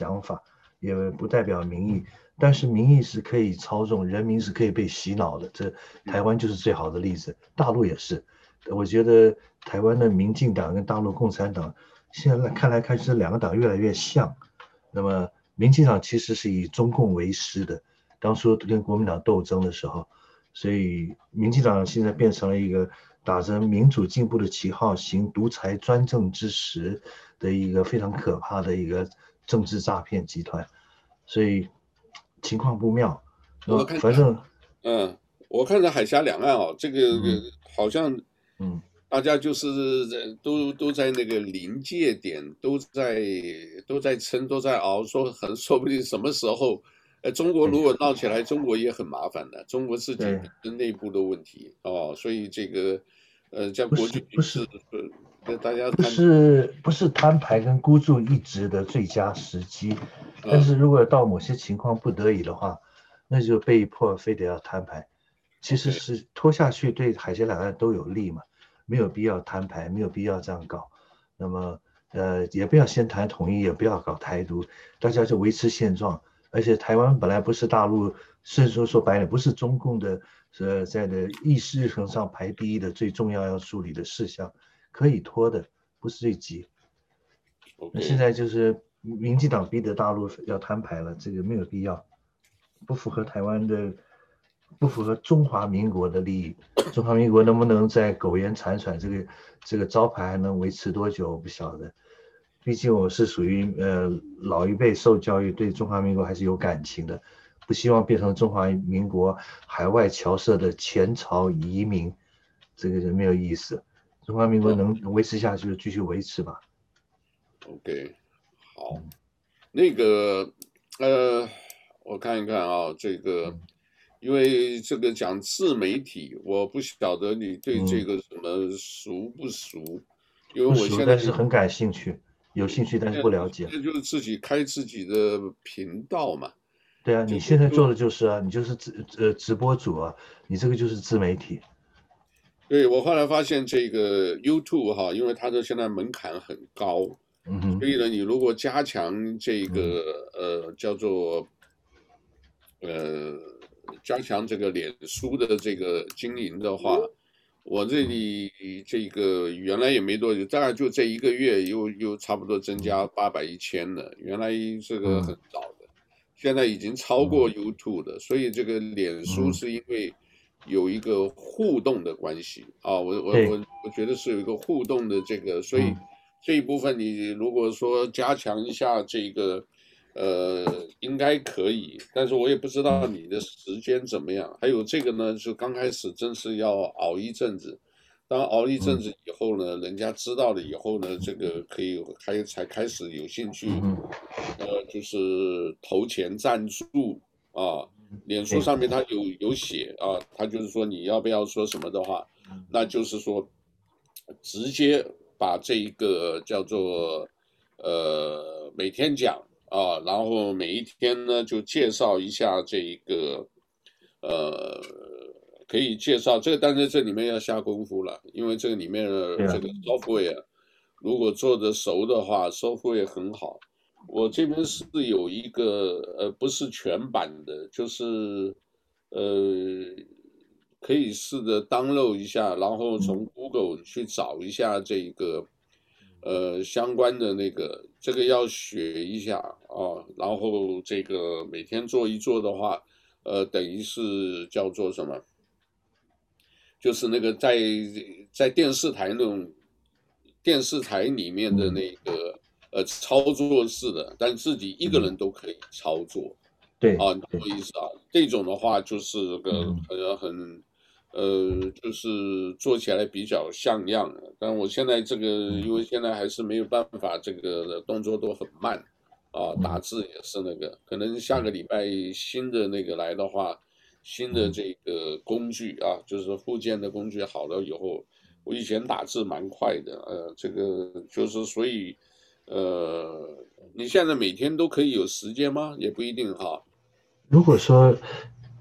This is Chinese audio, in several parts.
想法，也不代表民意。但是民意是可以操纵，人民是可以被洗脑的。这台湾就是最好的例子，大陆也是。我觉得台湾的民进党跟大陆共产党现在看来看去，这两个党越来越像。那么民进党其实是以中共为师的，当初跟国民党斗争的时候，所以民进党现在变成了一个打着民主进步的旗号行独裁专政之实的一个非常可怕的一个政治诈骗集团，所以。情况不妙，我看反正，嗯，我看着海峡两岸哦，这个、嗯、好像，嗯，大家就是都都在那个临界点，都在都在撑，都在熬，说很说不定什么时候，呃，中国如果闹起来，中国也很麻烦的，中国自己内部的问题哦，所以这个，呃，叫国际不是。不是大家不是不是摊牌跟孤注一掷的最佳时机，但是如果到某些情况不得已的话，那就被迫非得要摊牌。其实是拖下去对海峡两岸都有利嘛，没有必要摊牌，没有必要这样搞。那么呃，也不要先谈统一，也不要搞台独，大家就维持现状。而且台湾本来不是大陆，甚至说说白了，不是中共的呃在的议事日程上排第一的最重要要处理的事项。可以拖的，不是最急。那现在就是民进党逼得大陆要摊牌了，这个没有必要，不符合台湾的，不符合中华民国的利益。中华民国能不能在苟延残喘，这个这个招牌还能维持多久，我不晓得。毕竟我是属于呃老一辈受教育，对中华民国还是有感情的，不希望变成中华民国海外侨社的前朝遗民，这个就没有意思。中华民国能维持下去就继续维持吧。OK，好，那个呃，我看一看啊，这个，因为这个讲自媒体，我不晓得你对这个什么熟不熟？嗯、因为我现在是很感兴趣，有兴趣但是不了解。这就是自己开自己的频道嘛。对啊，你现在做的就是啊，你就是直呃直播主啊，你这个就是自媒体。对，我后来发现这个 YouTube 哈，因为它的现在门槛很高，嗯，所以呢，你如果加强这个、嗯、呃叫做呃加强这个脸书的这个经营的话，嗯、我这里这个原来也没多久，大概就这一个月又又差不多增加八百一千了，原来这个很早的，嗯、现在已经超过 YouTube 的，所以这个脸书是因为。有一个互动的关系啊，我我我我觉得是有一个互动的这个，所以这一部分你如果说加强一下这个，呃，应该可以，但是我也不知道你的时间怎么样。还有这个呢，就刚开始真是要熬一阵子，当熬一阵子以后呢，人家知道了以后呢，这个可以开才开始有兴趣，呃，就是投钱赞助啊。脸书上面他有有写啊，他就是说你要不要说什么的话，那就是说直接把这一个叫做呃每天讲啊，然后每一天呢就介绍一下这一个呃可以介绍这个，但是这里面要下功夫了，因为这个里面的这个 software 如果做的熟的话，software 很好。我这边是有一个呃，不是全版的，就是呃，可以试着 download 一下，然后从 Google 去找一下这个呃相关的那个，这个要学一下啊，然后这个每天做一做的话，呃，等于是叫做什么？就是那个在在电视台那种电视台里面的那个。呃，操作式的，但自己一个人都可以操作，嗯、对啊，你懂我意思啊？这种的话就是个很很，呃，就是做起来比较像样。但我现在这个，因为现在还是没有办法，这个动作都很慢啊，打字也是那个，可能下个礼拜新的那个来的话，新的这个工具啊，就是附件的工具好了以后，我以前打字蛮快的，呃，这个就是所以。呃，你现在每天都可以有时间吗？也不一定哈。如果说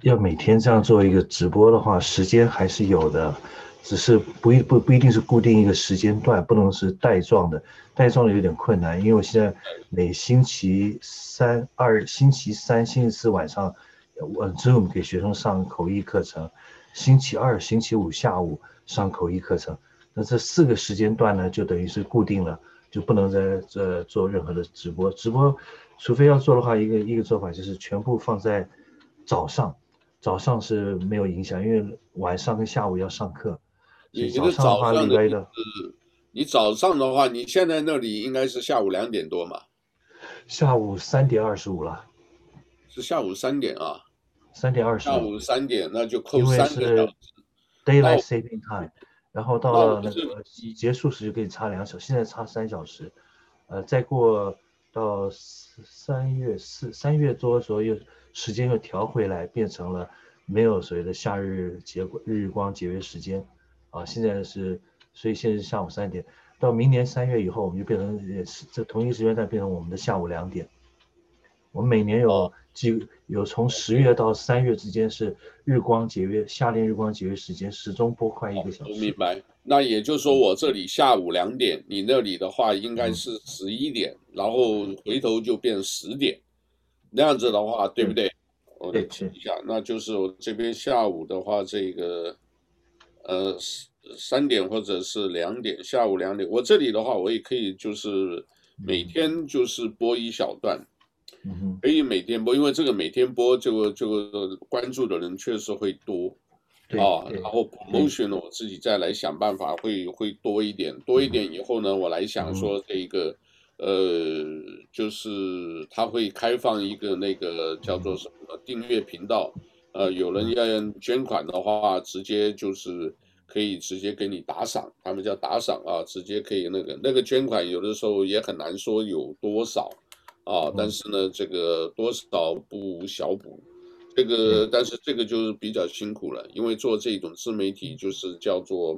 要每天这样做一个直播的话，时间还是有的，只是不一不不一定是固定一个时间段，不能是带状的，带状的有点困难，因为我现在每星期三二星期三星期四晚上，我 Zoom 给学生上口译课程，星期二星期五下午上口译课程，那这四个时间段呢，就等于是固定了，就不能在这做任何的直播，直播除非要做的话，一个一个做法就是全部放在早上，早上是没有影响，因为晚上跟下午要上课。你的早上的，的你早上的话，你现在那里应该是下午两点多嘛？下午三点二十五了，是下午三点啊？三点二十五。下午三点，那就扣三个小时。Daylight saving time，然后到了那个结束时就可以差两小时，现在差三小时。呃，再过到三月四三月多的时候又时间又调回来，变成了没有所谓的夏日节日光节约时间。啊，现在是，所以现在是下午三点，到明年三月以后，我们就变成也是这同一时间段变成我们的下午两点。我们每年有几有从十月到三月之间是日光节约，夏令日光节约时间，始终拨快一个小时。明白。那也就是说，我这里下午两点，你那里的话应该是十一点，嗯，然后回头就变十点，那样子的话，对不对？对，我得记一下，那就是我这边下午的话，这个。呃，三点或者是两点，下午两点。我这里的话，我也可以就是每天就是播一小段，嗯，可以每天播，因为这个每天播这个这个关注的人确实会多，啊，然后 promotion 我自己再来想办法会会多一点，多一点。以后呢，我来想说这一个，呃，就是他会开放一个那个叫做什么订阅频道。呃，有人要捐款的话，直接就是可以直接给你打赏，他们叫打赏啊，直接可以那个那个捐款，有的时候也很难说有多少啊，但是呢，这个多少不无小补，这个但是这个就是比较辛苦了，因为做这种自媒体就是叫做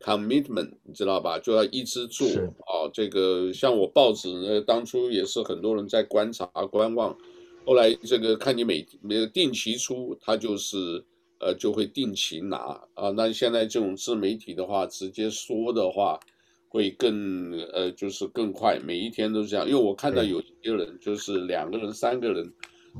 commitment，你知道吧？就要一直做啊，这个像我报纸呢，当初也是很多人在观察观望。后来这个看你每每定期出，他就是呃就会定期拿啊。那现在这种自媒体的话，直接说的话会更呃就是更快，每一天都是这样。因为我看到有一些人就是两个人、三个人，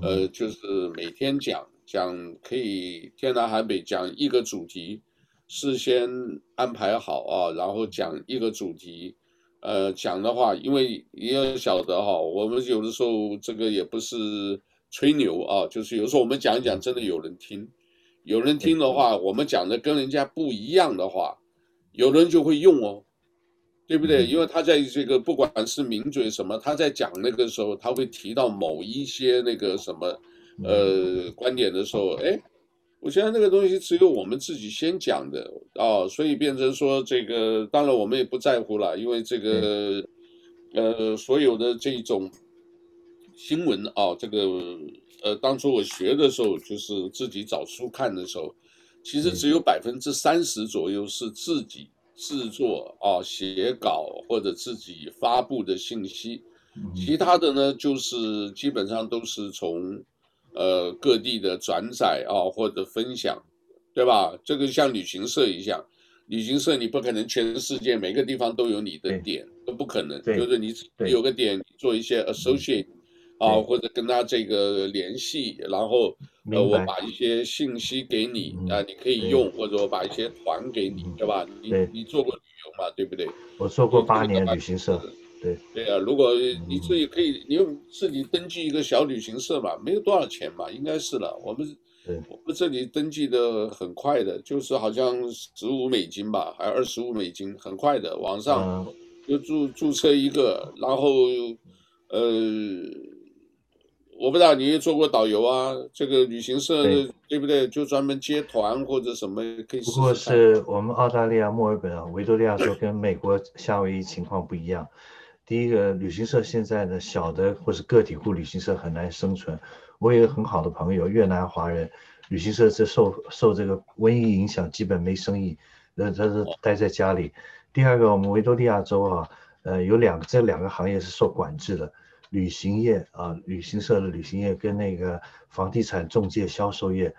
呃就是每天讲讲可以天南海北讲一个主题，事先安排好啊，然后讲一个主题。呃，讲的话，因为你要晓得哈，我们有的时候这个也不是吹牛啊，就是有时候我们讲一讲，真的有人听，有人听的话，我们讲的跟人家不一样的话，有人就会用哦，对不对？因为他在这个不管是名嘴什么，他在讲那个时候，他会提到某一些那个什么呃观点的时候，哎。我现在那个东西只有我们自己先讲的啊，所以变成说这个，当然我们也不在乎了，因为这个，呃，所有的这种新闻啊，这个呃，当初我学的时候，就是自己找书看的时候，其实只有百分之三十左右是自己制作啊、写稿或者自己发布的信息，其他的呢，就是基本上都是从。呃，各地的转载啊，或者分享，对吧？这个像旅行社一样，旅行社你不可能全世界每个地方都有你的点，都不可能。就是你有个点，做一些 associate 啊，或者跟他这个联系，然后呃，我把一些信息给你啊，你可以用，或者我把一些团给你，对吧？你你做过旅游嘛，对不对？我做过八年旅行社。对对啊，如果你自己可以，你用自己登记一个小旅行社嘛，没有多少钱嘛，应该是了。我们我们这里登记的很快的，就是好像十五美金吧，还二十五美金，很快的，网上就注注册一个，然后呃，我不知道你也做过导游啊，这个旅行社对，对不对？就专门接团或者什么可以试试。不过是我们澳大利亚墨尔本啊，维多利亚州跟美国夏威夷情况不一样。第一个旅行社现在的小的或是个体户旅行社很难生存。我有一个很好的朋友，越南华人，旅行社是受受这个瘟疫影响，基本没生意，那他是待在家里。第二个，我们维多利亚州啊，呃，有两个这两个行业是受管制的，旅行业啊，旅行社的旅行业跟那个房地产中介销售业，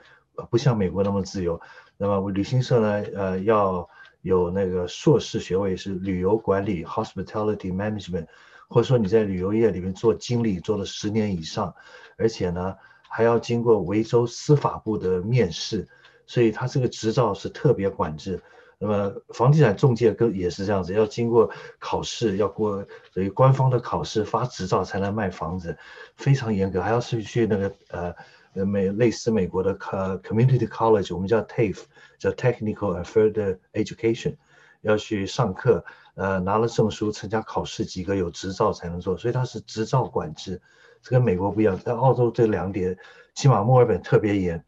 不像美国那么自由。那么旅行社呢，呃，要有那个硕士学位是旅游管理 （Hospitality Management），或者说你在旅游业里面做经理做了十年以上，而且呢还要经过维州司法部的面试，所以他这个执照是特别管制。那么房地产中介跟也是这样子，要经过考试，要过等于官方的考试，发执照才能卖房子，非常严格，还要是去那个呃美类似美国的呃 community college，我们叫 TAFE，叫 Technical and Further Education，要去上课，呃拿了证书，参加考试及格，有执照才能做，所以它是执照管制，这跟美国不一样，在澳洲这两点，起码墨尔本特别严。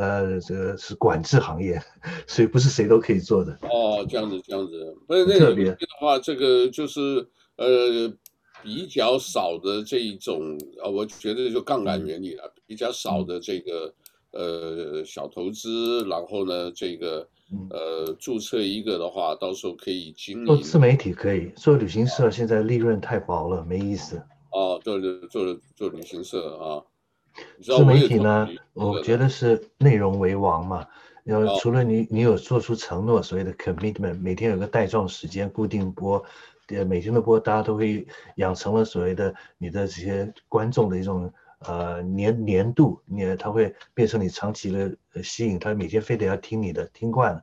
呃，这个是管制行业，所以不是谁都可以做的。哦，这样子，这样子。不是那个的话，这个就是呃比较少的这一种啊，我觉得就杠杆原理了，比较少的这个呃小投资，然后呢，这个呃注册一个的话，到时候可以经营。做自媒体可以，做旅行社现在利润太薄了，没意思。哦，做做做旅行社啊。自媒体呢，我觉得是内容为王嘛。要除了你，你有做出承诺，所谓的 commitment，每天有个带状时间固定播，呃，每天的播，大家都会养成了所谓的你的这些观众的一种呃年年度，你他会变成你长期的吸引，他每天非得要听你的，听惯了。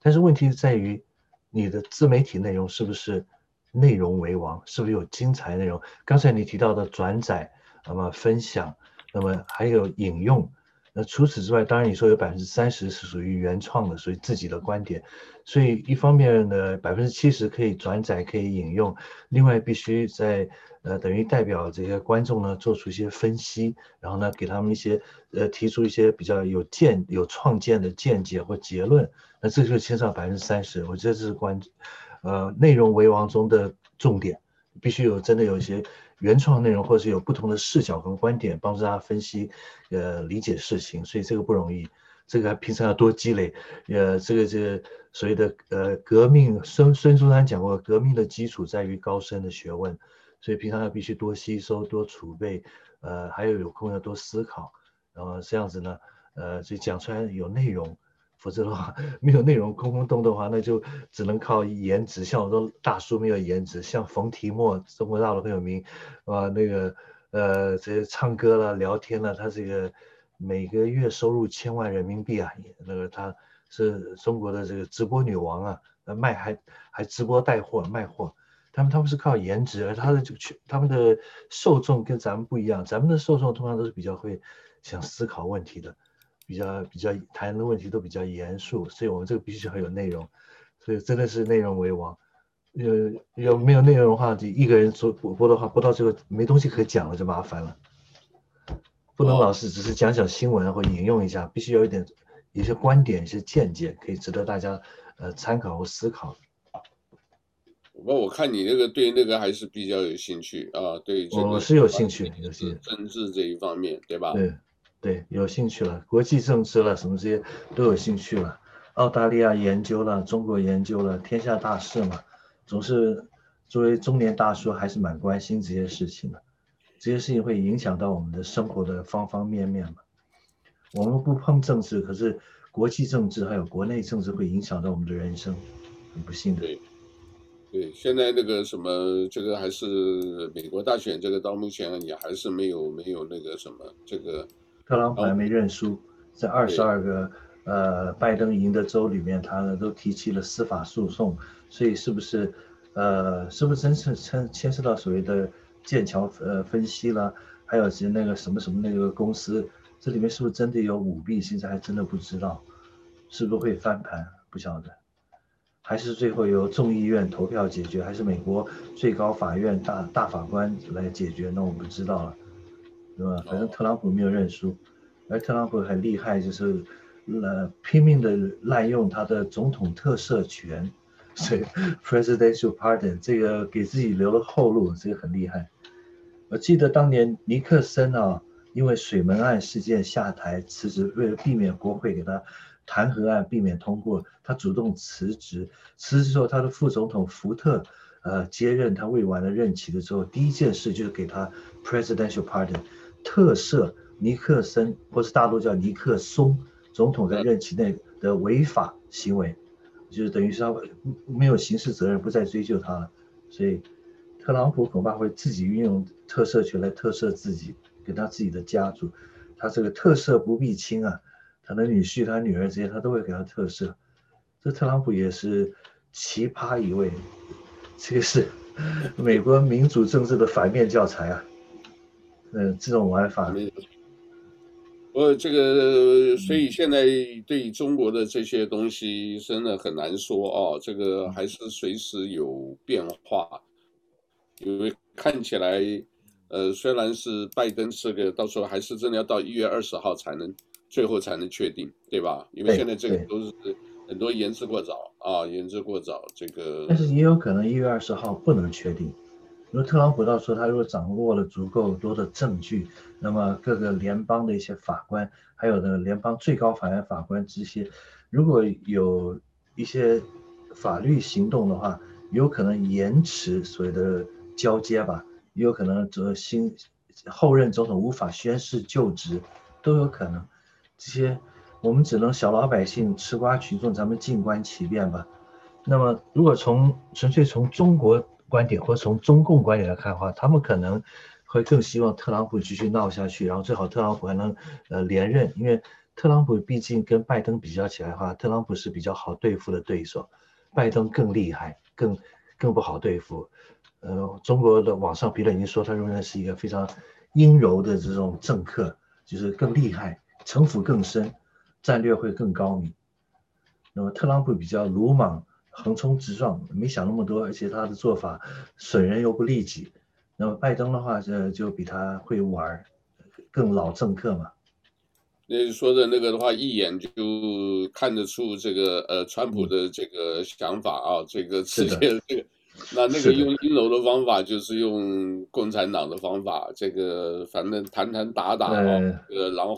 但是问题在于你的自媒体内容是不是内容为王，是不是有精彩内容？刚才你提到的转载，那么分享。那么还有引用，那除此之外，当然你说有百分之三十是属于原创的，属于自己的观点，所以一方面呢，百分之七十可以转载，可以引用，另外必须在呃等于代表这些观众呢做出一些分析，然后呢给他们一些呃提出一些比较有见有创建的见解或结论，那这就牵涉百分之三十，我觉得这是关呃内容为王中的重点，必须有真的有一些。原创内容，或者是有不同的视角和观点，帮助大家分析，呃，理解事情，所以这个不容易。这个平常要多积累，呃，这个这个所谓的呃革命，孙孙中山讲过，革命的基础在于高深的学问，所以平常要必须多吸收、多储备，呃，还有有空要多思考，然后这样子呢，呃，所以讲出来有内容。否则的话，没有内容，空空洞的话，那就只能靠颜值。像我说大叔没有颜值，像冯提莫，中国大陆很有名，啊，那个呃，这些唱歌了、聊天了，他这个每个月收入千万人民币啊，那个他是中国的这个直播女王啊，卖还还直播带货卖货，他们他们是靠颜值，而他的就去他们的受众跟咱们不一样，咱们的受众通常都是比较会想思考问题的。比较比较谈的问题都比较严肃，所以我们这个必须很有内容，所以真的是内容为王。有有没有内容的话，就一个人做播播的话，播到最后没东西可讲了就麻烦了。不能老是只是讲讲新闻或引用一下，必须有一点一些观点、一些见解，可以值得大家呃参考和思考。不过我看你那个对那个还是比较有兴趣啊，对，我是有兴趣，有兴趣政治这一方面，对吧？对。对，有兴趣了，国际政治了，什么这些都有兴趣了。澳大利亚研究了，中国研究了，天下大事嘛，总是作为中年大叔还是蛮关心这些事情的。这些事情会影响到我们的生活的方方面面嘛。我们不碰政治，可是国际政治还有国内政治会影响到我们的人生，很不幸的。对，对，现在那个什么，这个还是美国大选，这个到目前也还是没有没有那个什么这个。特朗普还没认输，在二十二个呃拜登赢的州里面，他呢都提起了司法诉讼，所以是不是呃是不是真是牵牵涉到所谓的剑桥呃分析了，还有些那个什么什么那个公司，这里面是不是真的有舞弊？现在还真的不知道，是不是会翻盘？不晓得，还是最后由众议院投票解决，还是美国最高法院大大法官来解决？那我不知道了。对吧？反正特朗普没有认输，而特朗普很厉害，就是呃拼命的滥用他的总统特赦权，所以 presidential pardon 这个给自己留了后路，这个很厉害。我记得当年尼克森啊，因为水门案事件下台辞职，为了避免国会给他弹劾案避免通过，他主动辞职。辞职之后，他的副总统福特呃接任他未完的任期的时候，第一件事就是给他 presidential pardon。特赦尼克森，或是大陆叫尼克松总统在任期内的违法行为，就是等于是他没有刑事责任，不再追究他了。所以特朗普恐怕会自己运用特赦权来特赦自己，给他自己的家族。他这个特赦不必亲啊，他的女婿、他女儿这些，他都会给他特赦。这特朗普也是奇葩一位，这个是美国民主政治的反面教材啊。嗯，这种玩法。我这个，所以现在对中国的这些东西真的很难说哦。这个还是随时有变化，因为看起来，呃，虽然是拜登这个，到时候还是真的要到一月二十号才能最后才能确定，对吧？因为现在这个都是很多言之过早啊，言之过早。这个，但是也有可能一月二十号不能确定。因为特朗普到时候他如果掌握了足够多的证据，那么各个联邦的一些法官，还有呢联邦最高法院法官这些，如果有一些法律行动的话，有可能延迟所谓的交接吧，也有可能则新后任总统无法宣誓就职，都有可能。这些我们只能小老百姓吃瓜群众，咱们静观其变吧。那么如果从纯粹从中国。观点或从中共观点来看的话，他们可能会更希望特朗普继续闹下去，然后最好特朗普还能呃连任，因为特朗普毕竟跟拜登比较起来的话，特朗普是比较好对付的对手，拜登更厉害，更更不好对付。呃，中国的网上评论已经说他仍然是一个非常阴柔的这种政客，就是更厉害，城府更深，战略会更高明。那么特朗普比较鲁莽。横冲直撞，没想那么多，而且他的做法损人又不利己。那么拜登的话，呃就比他会玩，更老政客嘛。那说的那个的话，一眼就看得出这个呃，川普的这个想法啊，嗯、这个直接这个，那那个用阴柔的方法，就是用共产党的方法，这个反正谈谈打打啊，呃，然后。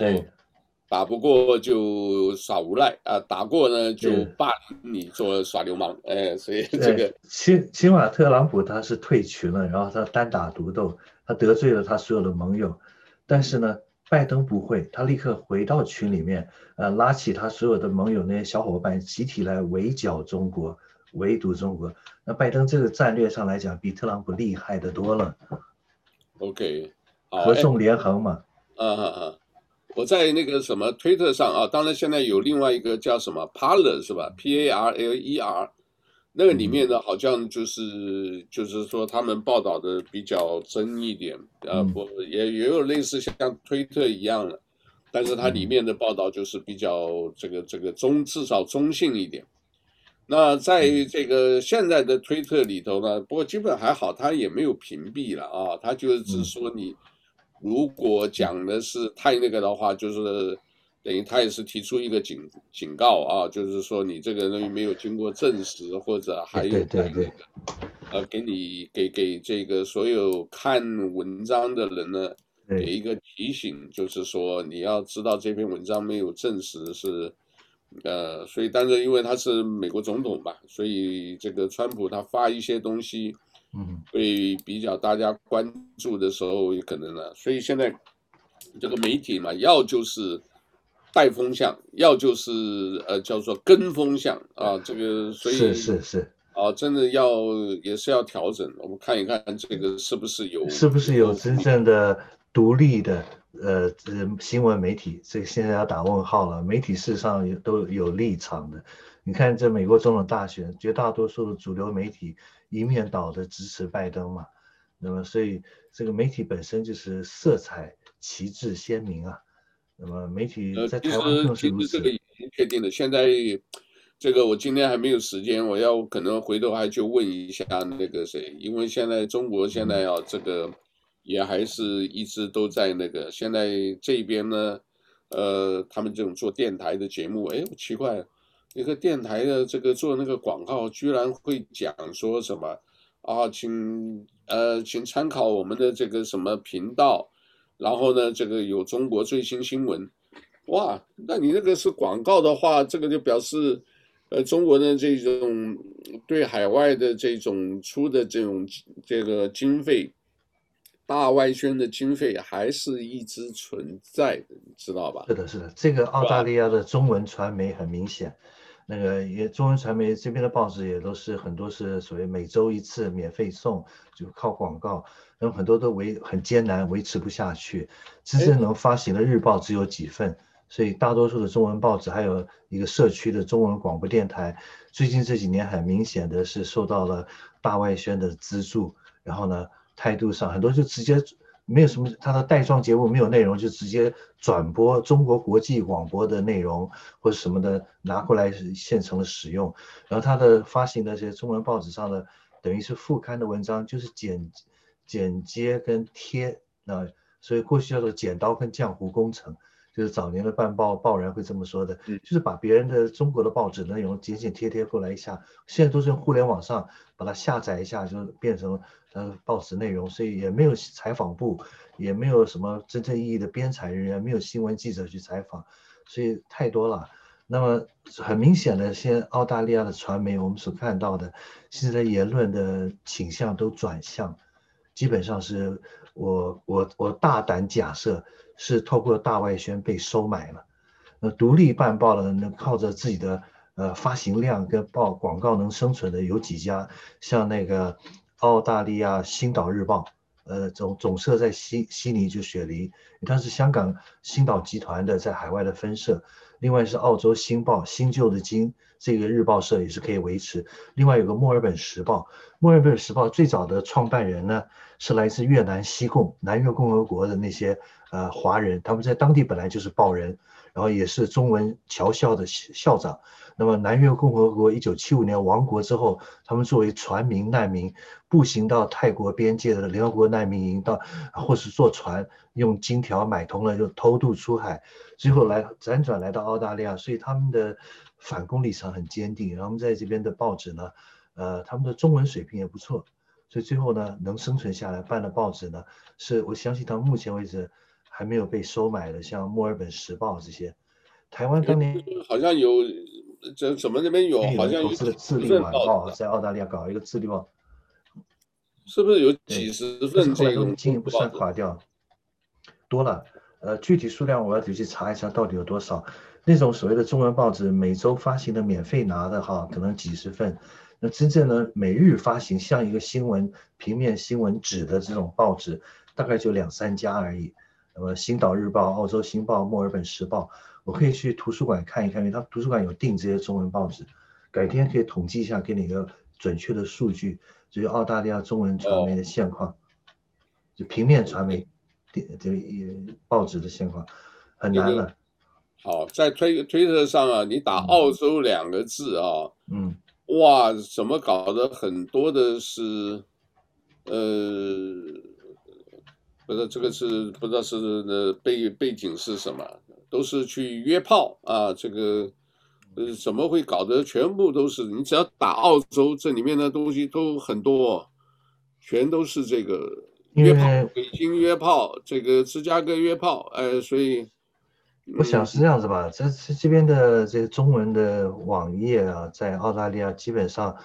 打不过就耍无赖啊，打过呢就霸凌你做耍流氓，哎，所以这个起起码特朗普他是退群了，然后他单打独斗，他得罪了他所有的盟友，但是呢，拜登不会，他立刻回到群里面，呃，拉起他所有的盟友那些小伙伴，集体来围剿中国，围堵中国。那拜登这个战略上来讲，比特朗普厉害的多了。OK，合纵连横嘛。嗯嗯嗯。我在那个什么推特上啊，当然现在有另外一个叫什么 Parler 是吧？P A R L E R，那个里面呢好像就是、嗯、就是说他们报道的比较真一点，呃，不也也有类似像推特一样的，但是它里面的报道就是比较这个这个中至少中性一点。那在这个现在的推特里头呢，不过基本还好，它也没有屏蔽了啊，它就是只说你。如果讲的是太那个的话，就是等于他也是提出一个警警告啊，就是说你这个东西没有经过证实，或者还有那个，对对对，呃，给你给给这个所有看文章的人呢，给一个提醒，就是说你要知道这篇文章没有证实是，呃，所以但是因为他是美国总统吧，所以这个川普他发一些东西。嗯，会比较大家关注的时候有可能呢，所以现在这个媒体嘛，要就是带风向，要就是呃叫做跟风向啊，这个所以是是是。啊，真的要也是要调整，我们看一看这个是不是有是不是有真正的独立的呃新闻媒体，这个现在要打问号了，媒体事实上也都有立场的，你看这美国总统大选，绝大多数的主流媒体。一面倒的支持拜登嘛，那么所以这个媒体本身就是色彩旗帜鲜明啊。那么媒体在台湾更是如此。其实这个已经确定了。现在这个我今天还没有时间，我要可能回头还去问一下那个谁，因为现在中国现在啊，这个也还是一直都在那个。现在这边呢，呃，他们这种做电台的节目，哎，奇怪。一个电台的这个做那个广告，居然会讲说什么啊？请呃，请参考我们的这个什么频道，然后呢，这个有中国最新新闻。哇，那你那个是广告的话，这个就表示，呃，中国的这种对海外的这种出的这种这个经费，大外宣的经费还是一直存在的，你知道吧？是的，是的，这个澳大利亚的中文传媒很明显，那个也中文传媒这边的报纸也都是很多是所谓每周一次免费送，就靠广告，然后很多都维很艰难维持不下去，真正能发行的日报只有几份。所以大多数的中文报纸，还有一个社区的中文广播电台，最近这几年很明显的是受到了大外宣的资助，然后呢，态度上很多就直接没有什么，他的带状节目没有内容，就直接转播中国国际广播的内容或者什么的拿过来现成的使用，然后他的发行的这些中文报纸上的等于是副刊的文章就是剪剪接跟贴，啊所以过去叫做剪刀跟浆糊工程。就是早年的办报报人会这么说的，就是把别人的中国的报纸内容剪剪贴贴过来一下，现在都是用互联网上把它下载一下，就变成呃报纸内容，所以也没有采访部，也没有什么真正意义的编采人员，没有新闻记者去采访，所以太多了。那么很明显的，现在澳大利亚的传媒，我们所看到的现在言论的倾向都转向，基本上是我我我大胆假设。是透过大外宣被收买了，那独立办报的能靠着自己的呃发行量跟报广告能生存的有几家，像那个澳大利亚《星岛日报》，呃总总社在悉悉尼就雪梨，它是香港星岛集团的在海外的分社，另外是澳洲《星报》新旧的金这个日报社也是可以维持，另外有个墨尔本时报，墨尔本时报最早的创办人呢是来自越南西贡南越共和国的那些。呃，华人他们在当地本来就是报人，然后也是中文侨校的校长。那么南越共和国一九七五年亡国之后，他们作为船民难民，步行到泰国边界的联合国难民营到，或是坐船用金条买通了就偷渡出海，最后来辗转来到澳大利亚，所以他们的反攻立场很坚定。然后我们在这边的报纸呢，呃，他们的中文水平也不错，所以最后呢能生存下来办的报纸呢，是我相信到目前为止。还没有被收买的，像墨尔本时报这些，台湾当年好像有，这怎么那边有，好像有个自立晚报，在澳大利亚搞一个自立报，是不是有几十份？后来都经营不算垮掉，多了。呃，具体数量我要仔细查一查，到底有多少？那种所谓的中文报纸，每周发行的免费拿的哈，可能几十份。那真正的每日发行，像一个新闻平面新闻纸的这种报纸，大概就两三家而已。那么《星岛日报》、澳洲星报、墨尔本时报，我可以去图书馆看一看，因为他图书馆有订这些中文报纸，改天可以统计一下，给你一个准确的数据，就是澳大利亚中文传媒的现况，就平面传媒电这报纸的现况，很难了。好，在推推特上啊，你打“澳洲”两个字啊，嗯，哇，怎么搞的？很多的是，呃。不知道这个是不知道是呃背背景是什么，都是去约炮啊，这个呃怎么会搞得全部都是你只要打澳洲，这里面的东西都很多，全都是这个约炮，北京约炮，这个芝加哥约炮，哎，所以我想是这样子吧，这这这边的这个中文的网页啊，在澳大利亚基本上。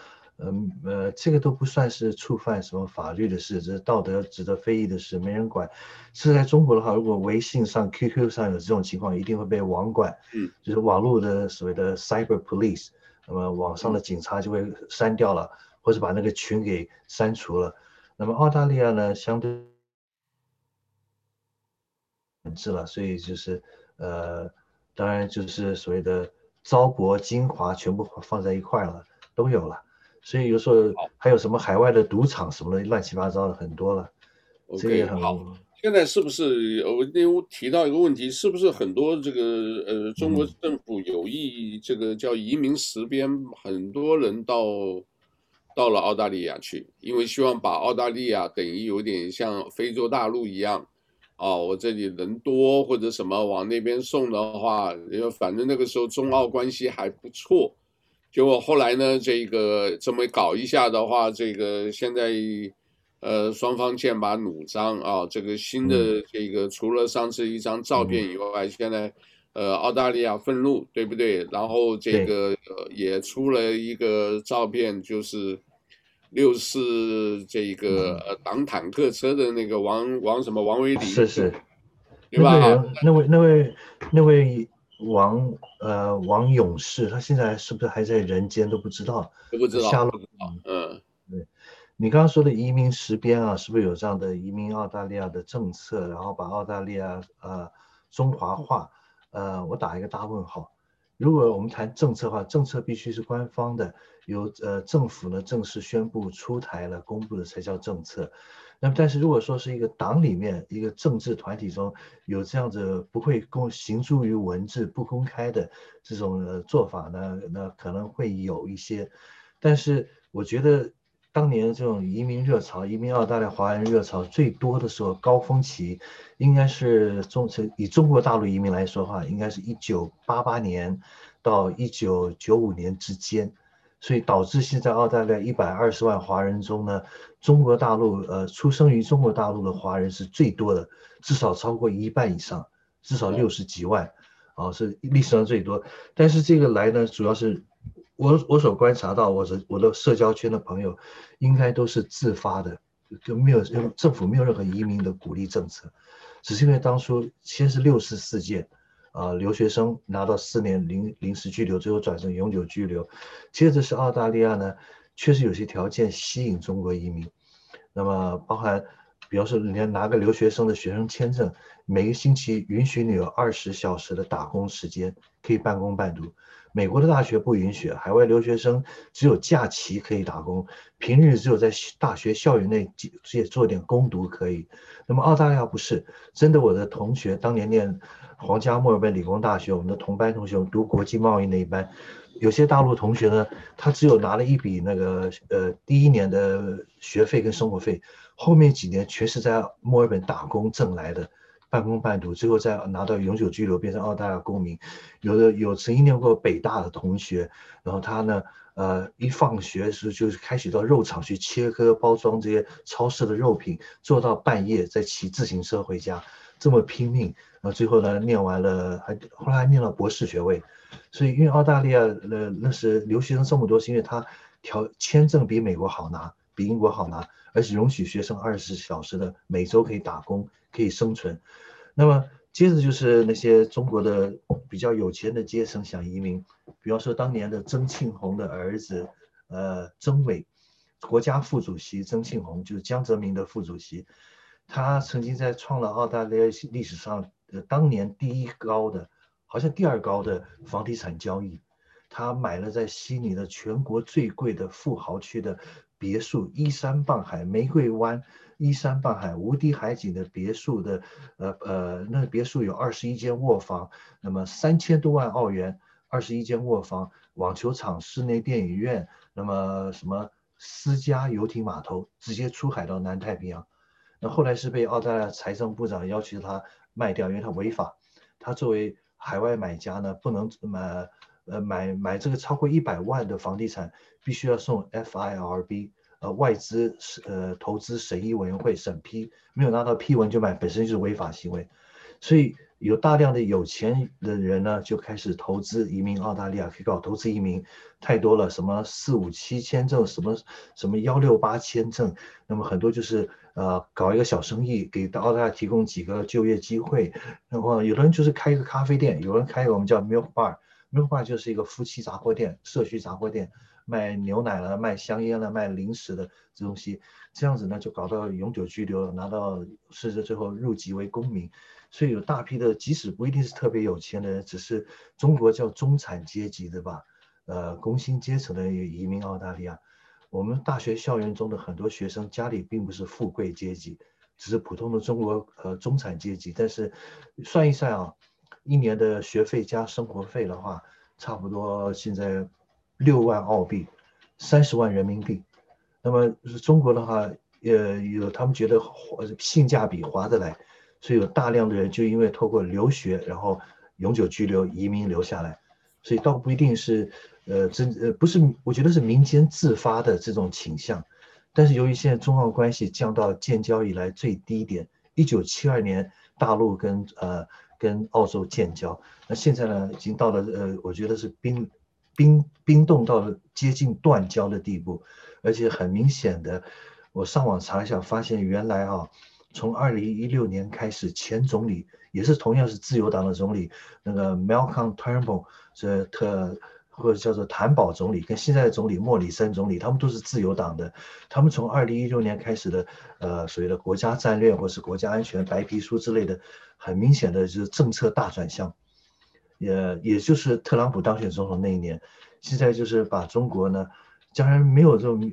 嗯呃，这个都不算是触犯什么法律的事，这是道德值得非议的事，没人管。是在中国的话，如果微信上、QQ 上有这种情况，一定会被网管，嗯，就是网络的所谓的 cyber police，那么网上的警察就会删掉了，或者把那个群给删除了。那么澳大利亚呢，相对本质了，所以就是呃，当然就是所谓的糟粕精华全部放在一块了，都有了。所以有时候还有什么海外的赌场什么的乱七八糟的很多了。这个也很好。现在是不是我因为提到一个问题，是不是很多这个呃中国政府有意这个叫移民实边，很多人到到了澳大利亚去，因为希望把澳大利亚等于有点像非洲大陆一样啊，我这里人多或者什么往那边送的话，因为反正那个时候中澳关系还不错。结果后来呢，这个这么搞一下的话，这个现在，呃，双方剑拔弩张啊。这个新的这个除了上次一张照片以外，现在，呃，澳大利亚愤怒，对不对？然后这个也出了一个照片，就是，六四这个呃挡坦克车的那个王王什么王维礼是是，对吧？那位那位那位王呃王勇士，他现在是不是还在人间都不知道？都不知道。下落嗯，对。你刚刚说的移民实边啊，是不是有这样的移民澳大利亚的政策，然后把澳大利亚呃中华化？呃，我打一个大问号。如果我们谈政策的话，政策必须是官方的，由呃政府呢正式宣布出台了公布的才叫政策。那么，但是如果说是一个党里面一个政治团体中有这样子不会公行诸于文字不公开的这种呃做法呢，那可能会有一些。但是我觉得。当年这种移民热潮，移民澳大利亚华人热潮最多的时候，高峰期应该是中以中国大陆移民来说的话，应该是一九八八年到一九九五年之间，所以导致现在澳大利亚一百二十万华人中呢，中国大陆呃出生于中国大陆的华人是最多的，至少超过一半以上，至少六十几万，啊是历史上最多。但是这个来呢，主要是。我我所观察到，我的我的社交圈的朋友，应该都是自发的，就没有政府没有任何移民的鼓励政策，只是因为当初先是六四事件，啊、啊，留学生拿到四年临临时居留，最后转成永久居留，接着是澳大利亚呢，确实有些条件吸引中国移民，那么包含，比方说你要拿个留学生的学生签证，每个星期允许你有二十小时的打工时间，可以半工半读。美国的大学不允许，海外留学生只有假期可以打工，平日只有在大学校园内也做点工读可以。那么澳大利亚不是，真的，我的同学当年念皇家墨尔本理工大学，我们的同班同学读国际贸易那一班，有些大陆同学呢，他只有拿了一笔那个呃第一年的学费跟生活费，后面几年全是在墨尔本打工挣来的。半工半读，最后再拿到永久居留，变成澳大利亚公民。有的有曾经念过北大的同学，然后他呢，呃，一放学时就是开始到肉厂去切割、包装这些超市的肉品，做到半夜再骑自行车回家，这么拼命。然后最后呢，念完了还后来还念了博士学位。所以，因为澳大利亚呃那时留学生这么多，是因为他条签证比美国好拿，比英国好拿，而且容许学生二十四小时的每周可以打工。可以生存，那么接着就是那些中国的比较有钱的阶层想移民，比方说当年的曾庆红的儿子，呃，曾伟，国家副主席曾庆红就是江泽民的副主席，他曾经在创了澳大利亚历史上呃当年第一高的，好像第二高的房地产交易，他买了在悉尼的全国最贵的富豪区的别墅，依山傍海，玫瑰湾。依山傍海、无敌海景的别墅的，呃呃，那别墅有二十一间卧房，那么三千多万澳元，二十一间卧房，网球场、室内电影院，那么什么私家游艇码头，直接出海到南太平洋。那后来是被澳大利亚财政部长要求他卖掉，因为他违法。他作为海外买家呢，不能买呃买买这个超过一百万的房地产，必须要送 FIRB。呃，外资呃投资审议委员会审批，没有拿到批文就买，本身就是违法行为。所以有大量的有钱的人呢，就开始投资移民澳大利亚，可以搞投资移民，太多了，什么四五七签证，什么什么幺六八签证，那么很多就是呃搞一个小生意，给澳大利亚提供几个就业机会。然后有的人就是开一个咖啡店，有人开一个我们叫 milk Bar 就是一个夫妻杂货店，社区杂货店。卖牛奶了，卖香烟了，卖零食的这东西，这样子呢就搞到永久居留，拿到甚至最后入籍为公民。所以有大批的，即使不一定是特别有钱的人，只是中国叫中产阶级对吧，呃，工薪阶层的移民澳大利亚。我们大学校园中的很多学生家里并不是富贵阶级，只是普通的中国呃中产阶级。但是算一算啊，一年的学费加生活费的话，差不多现在。六万澳币，三十万人民币。那么中国的话，呃，有他们觉得性价比划得来，所以有大量的人就因为透过留学，然后永久居留、移民留下来。所以倒不一定是，呃，真呃不是，我觉得是民间自发的这种倾向。但是由于现在中澳关系降到建交以来最低点，一九七二年大陆跟呃跟澳洲建交，那现在呢已经到了呃，我觉得是冰。冰冰冻到了接近断交的地步，而且很明显的，我上网查一下，发现原来啊，从二零一六年开始，前总理也是同样是自由党的总理，那个 Malcolm Turnbull 这特。或者叫做谭宝总理跟现在的总理莫里森总理，他们都是自由党的。他们从二零一六年开始的，呃，所谓的国家战略或是国家安全白皮书之类的，很明显的就是政策大转向。也也就是特朗普当选总统那一年，现在就是把中国呢，当然没有这种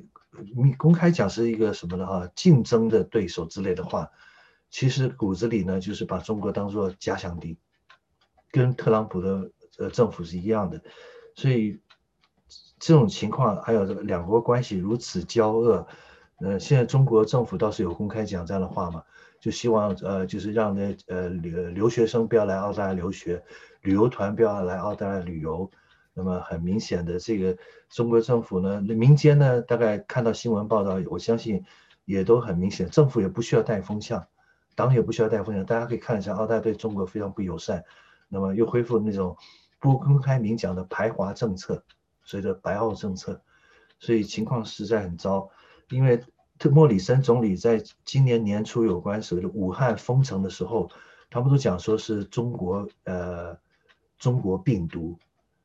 公开讲是一个什么的哈，竞争的对手之类的话，其实骨子里呢就是把中国当做假想敌，跟特朗普的呃政府是一样的。所以这种情况，还有这个两国关系如此交恶，呃，现在中国政府倒是有公开讲这样的话嘛，就希望呃，就是让那呃留留学生不要来澳大利亚留学，旅游团不要来澳大利亚旅游。那么很明显的，这个中国政府呢，那民间呢，大概看到新闻报道，我相信也都很明显，政府也不需要带风向，党也不需要带风向，大家可以看一下，澳大利亚对中国非常不友善，那么又恢复那种。不公开明讲的排华政策，随着白澳政策，所以情况实在很糟。因为特莫里森总理在今年年初有关所谓的武汉封城的时候，他们都讲说是中国呃中国病毒，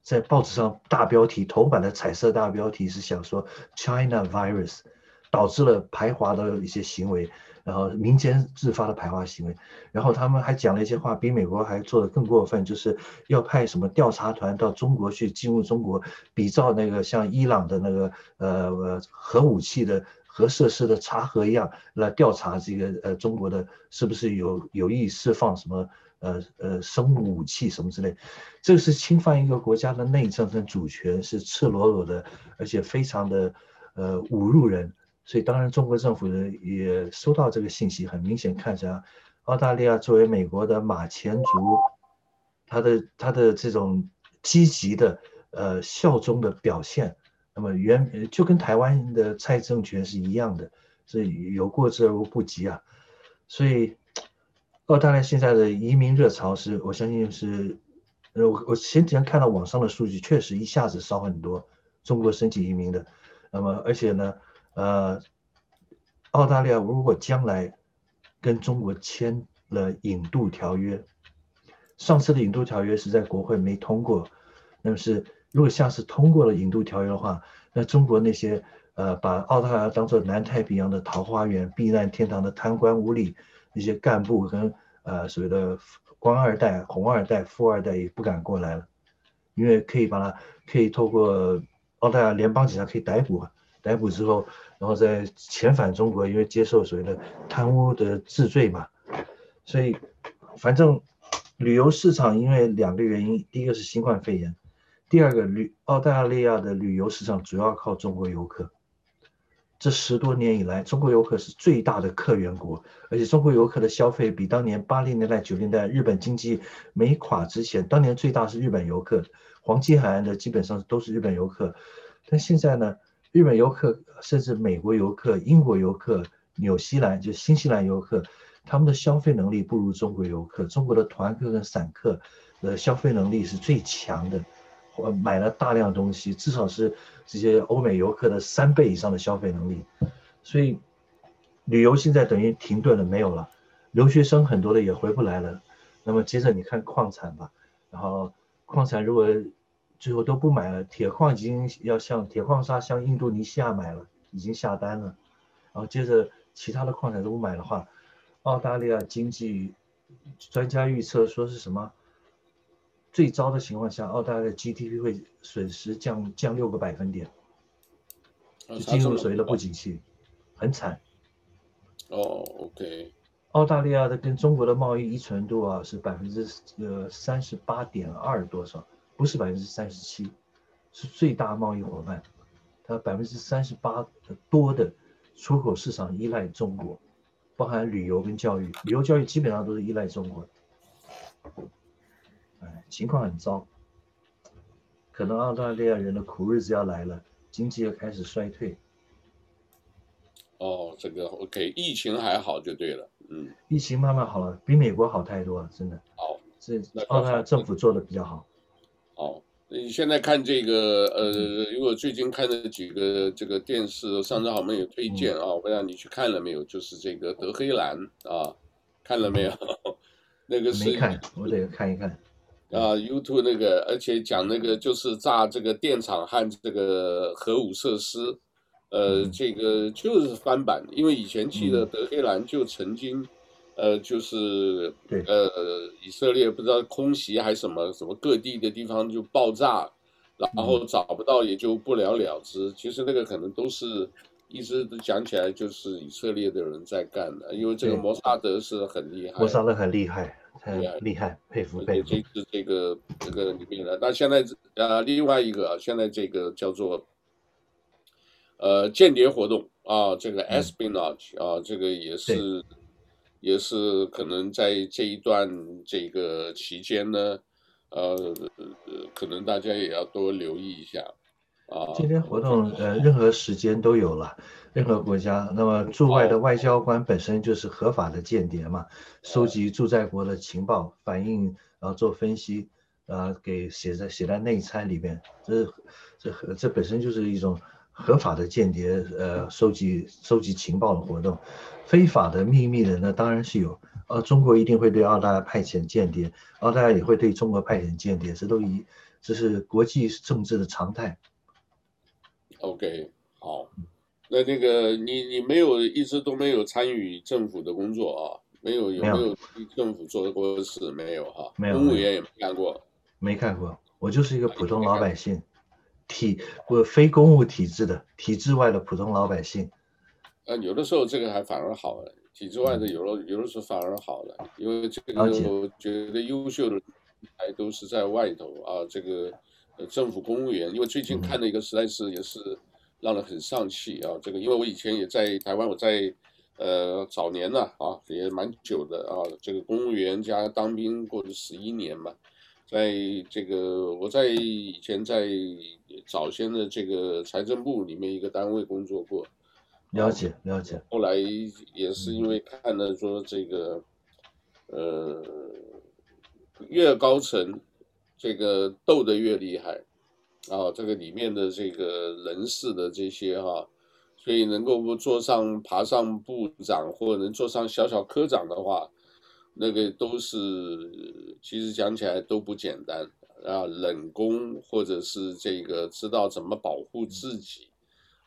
在报纸上大标题头版的彩色大标题是想说 China virus 导致了排华的一些行为。然后民间自发的排华行为，然后他们还讲了一些话，比美国还做得更过分，就是要派什么调查团到中国去进入中国，比照那个像伊朗的那个呃核武器的核设施的查核一样来调查这个呃中国的是不是有有意释放什么呃呃生物武器什么之类，这个是侵犯一个国家的内政跟主权，是赤裸裸的，而且非常的呃侮辱人。所以，当然，中国政府呢也收到这个信息，很明显看着澳大利亚作为美国的马前卒，他的他的这种积极的呃效忠的表现，那么原就跟台湾的蔡政权是一样的，所以有过之而无不及啊。所以，澳大利亚现在的移民热潮是，我相信是，我我前几天看到网上的数据，确实一下子少很多中国申请移民的，那么而且呢。呃，澳大利亚如果将来跟中国签了引渡条约，上次的引渡条约是在国会没通过，那么是如果下次通过了引渡条约的话，那中国那些呃把澳大利亚当做南太平洋的桃花源、避难天堂的贪官污吏那些干部跟呃所谓的官二代、红二代、富二代也不敢过来了，因为可以把它可以透过澳大利亚联邦警察可以逮捕。逮捕之后，然后再遣返中国，因为接受所谓的贪污的治罪嘛，所以反正旅游市场因为两个原因，第一个是新冠肺炎，第二个旅澳大利亚的旅游市场主要靠中国游客。这十多年以来，中国游客是最大的客源国，而且中国游客的消费比当年八零年代、九零代日本经济没垮之前，当年最大是日本游客，黄金海岸的基本上都是日本游客，但现在呢？日本游客，甚至美国游客、英国游客、纽西兰就新西兰游客，他们的消费能力不如中国游客。中国的团客跟散客的消费能力是最强的，我买了大量东西，至少是这些欧美游客的三倍以上的消费能力。所以旅游现在等于停顿了，没有了。留学生很多的也回不来了。那么接着你看矿产吧，然后矿产如果。最后都不买了，铁矿已经要向铁矿砂向印度尼西亚买了，已经下单了。然后接着其他的矿产都不买的话，澳大利亚经济专家预测说是什么？最糟的情况下，澳大利亚 GDP 会损失降降六个百分点，就进入所谓的不景气，很惨。哦，OK。澳大利亚的跟中国的贸易依存度啊是百分之呃三十八点二多少？不是百分之三十七，是最大贸易伙伴，它百分之三十八多的出口市场依赖中国，包含旅游跟教育，旅游教育基本上都是依赖中国。哎，情况很糟，可能澳大利亚人的苦日子要来了，经济要开始衰退。哦，这个 OK，疫情还好就对了，嗯，疫情慢慢好了，比美国好太多了，真的。好，这澳大利亚政府做的比较好。哦，你现在看这个，呃，因为我最近看的几个这个电视，上次好像有推荐啊，我不知道你去看了没有？就是这个德黑兰啊，看了没有？那个是没看，我得看一看。啊，YouTube 那个，而且讲那个就是炸这个电厂和这个核武设施，呃，这个就是翻版，因为以前记得德黑兰就曾经。呃，就是呃，以色列不知道空袭还是什么什么各地的地方就爆炸，然后找不到也就不了了之。其实那个可能都是一直都讲起来就是以色列的人在干的，因为这个摩萨德是很厉害，摩萨德很厉害，很厉害，佩服佩服。这是这个这个里面的。那现在呃，另外一个现在这个叫做呃间谍活动啊，这个 espionage 啊，这个也是。也是可能在这一段这个期间呢，呃，可能大家也要多留意一下啊。今天活动，呃，任何时间都有了，任何国家。那么驻外的外交官本身就是合法的间谍嘛，收集驻在国的情报，反映，然后做分析，呃，给写在写在内参里面。这这这本身就是一种合法的间谍，呃，收集收集情报的活动。非法的、秘密的，那当然是有。呃，中国一定会对澳大利亚派遣间谍，澳大利亚也会对中国派遣间谍，这都一，这是国际政治的常态。OK，好，那那个你你没有一直都没有参与政府的工作啊？没有，有没有政府做过的事？没有哈？没有，公务员也没干过。没干过，我就是一个普通老百姓，体我非公务体制的体制外的普通老百姓。呃，有的时候这个还反而好了，体制外的有的有的时候反而好了，因为这个我觉得优秀的还都是在外头啊。这个呃政府公务员，因为最近看了一个实在是也是让人很丧气啊。这个因为我以前也在台湾，我在呃早年呢啊也蛮久的啊，这个公务员加当兵过了十一年嘛，在这个我在以前在早先的这个财政部里面一个单位工作过。了解了解，后来也是因为看了说这个，呃，越高层这个斗得越厉害，啊，这个里面的这个人事的这些哈，所以能够做上爬上部长或能做上小小科长的话，那个都是其实讲起来都不简单啊，冷宫或者是这个知道怎么保护自己。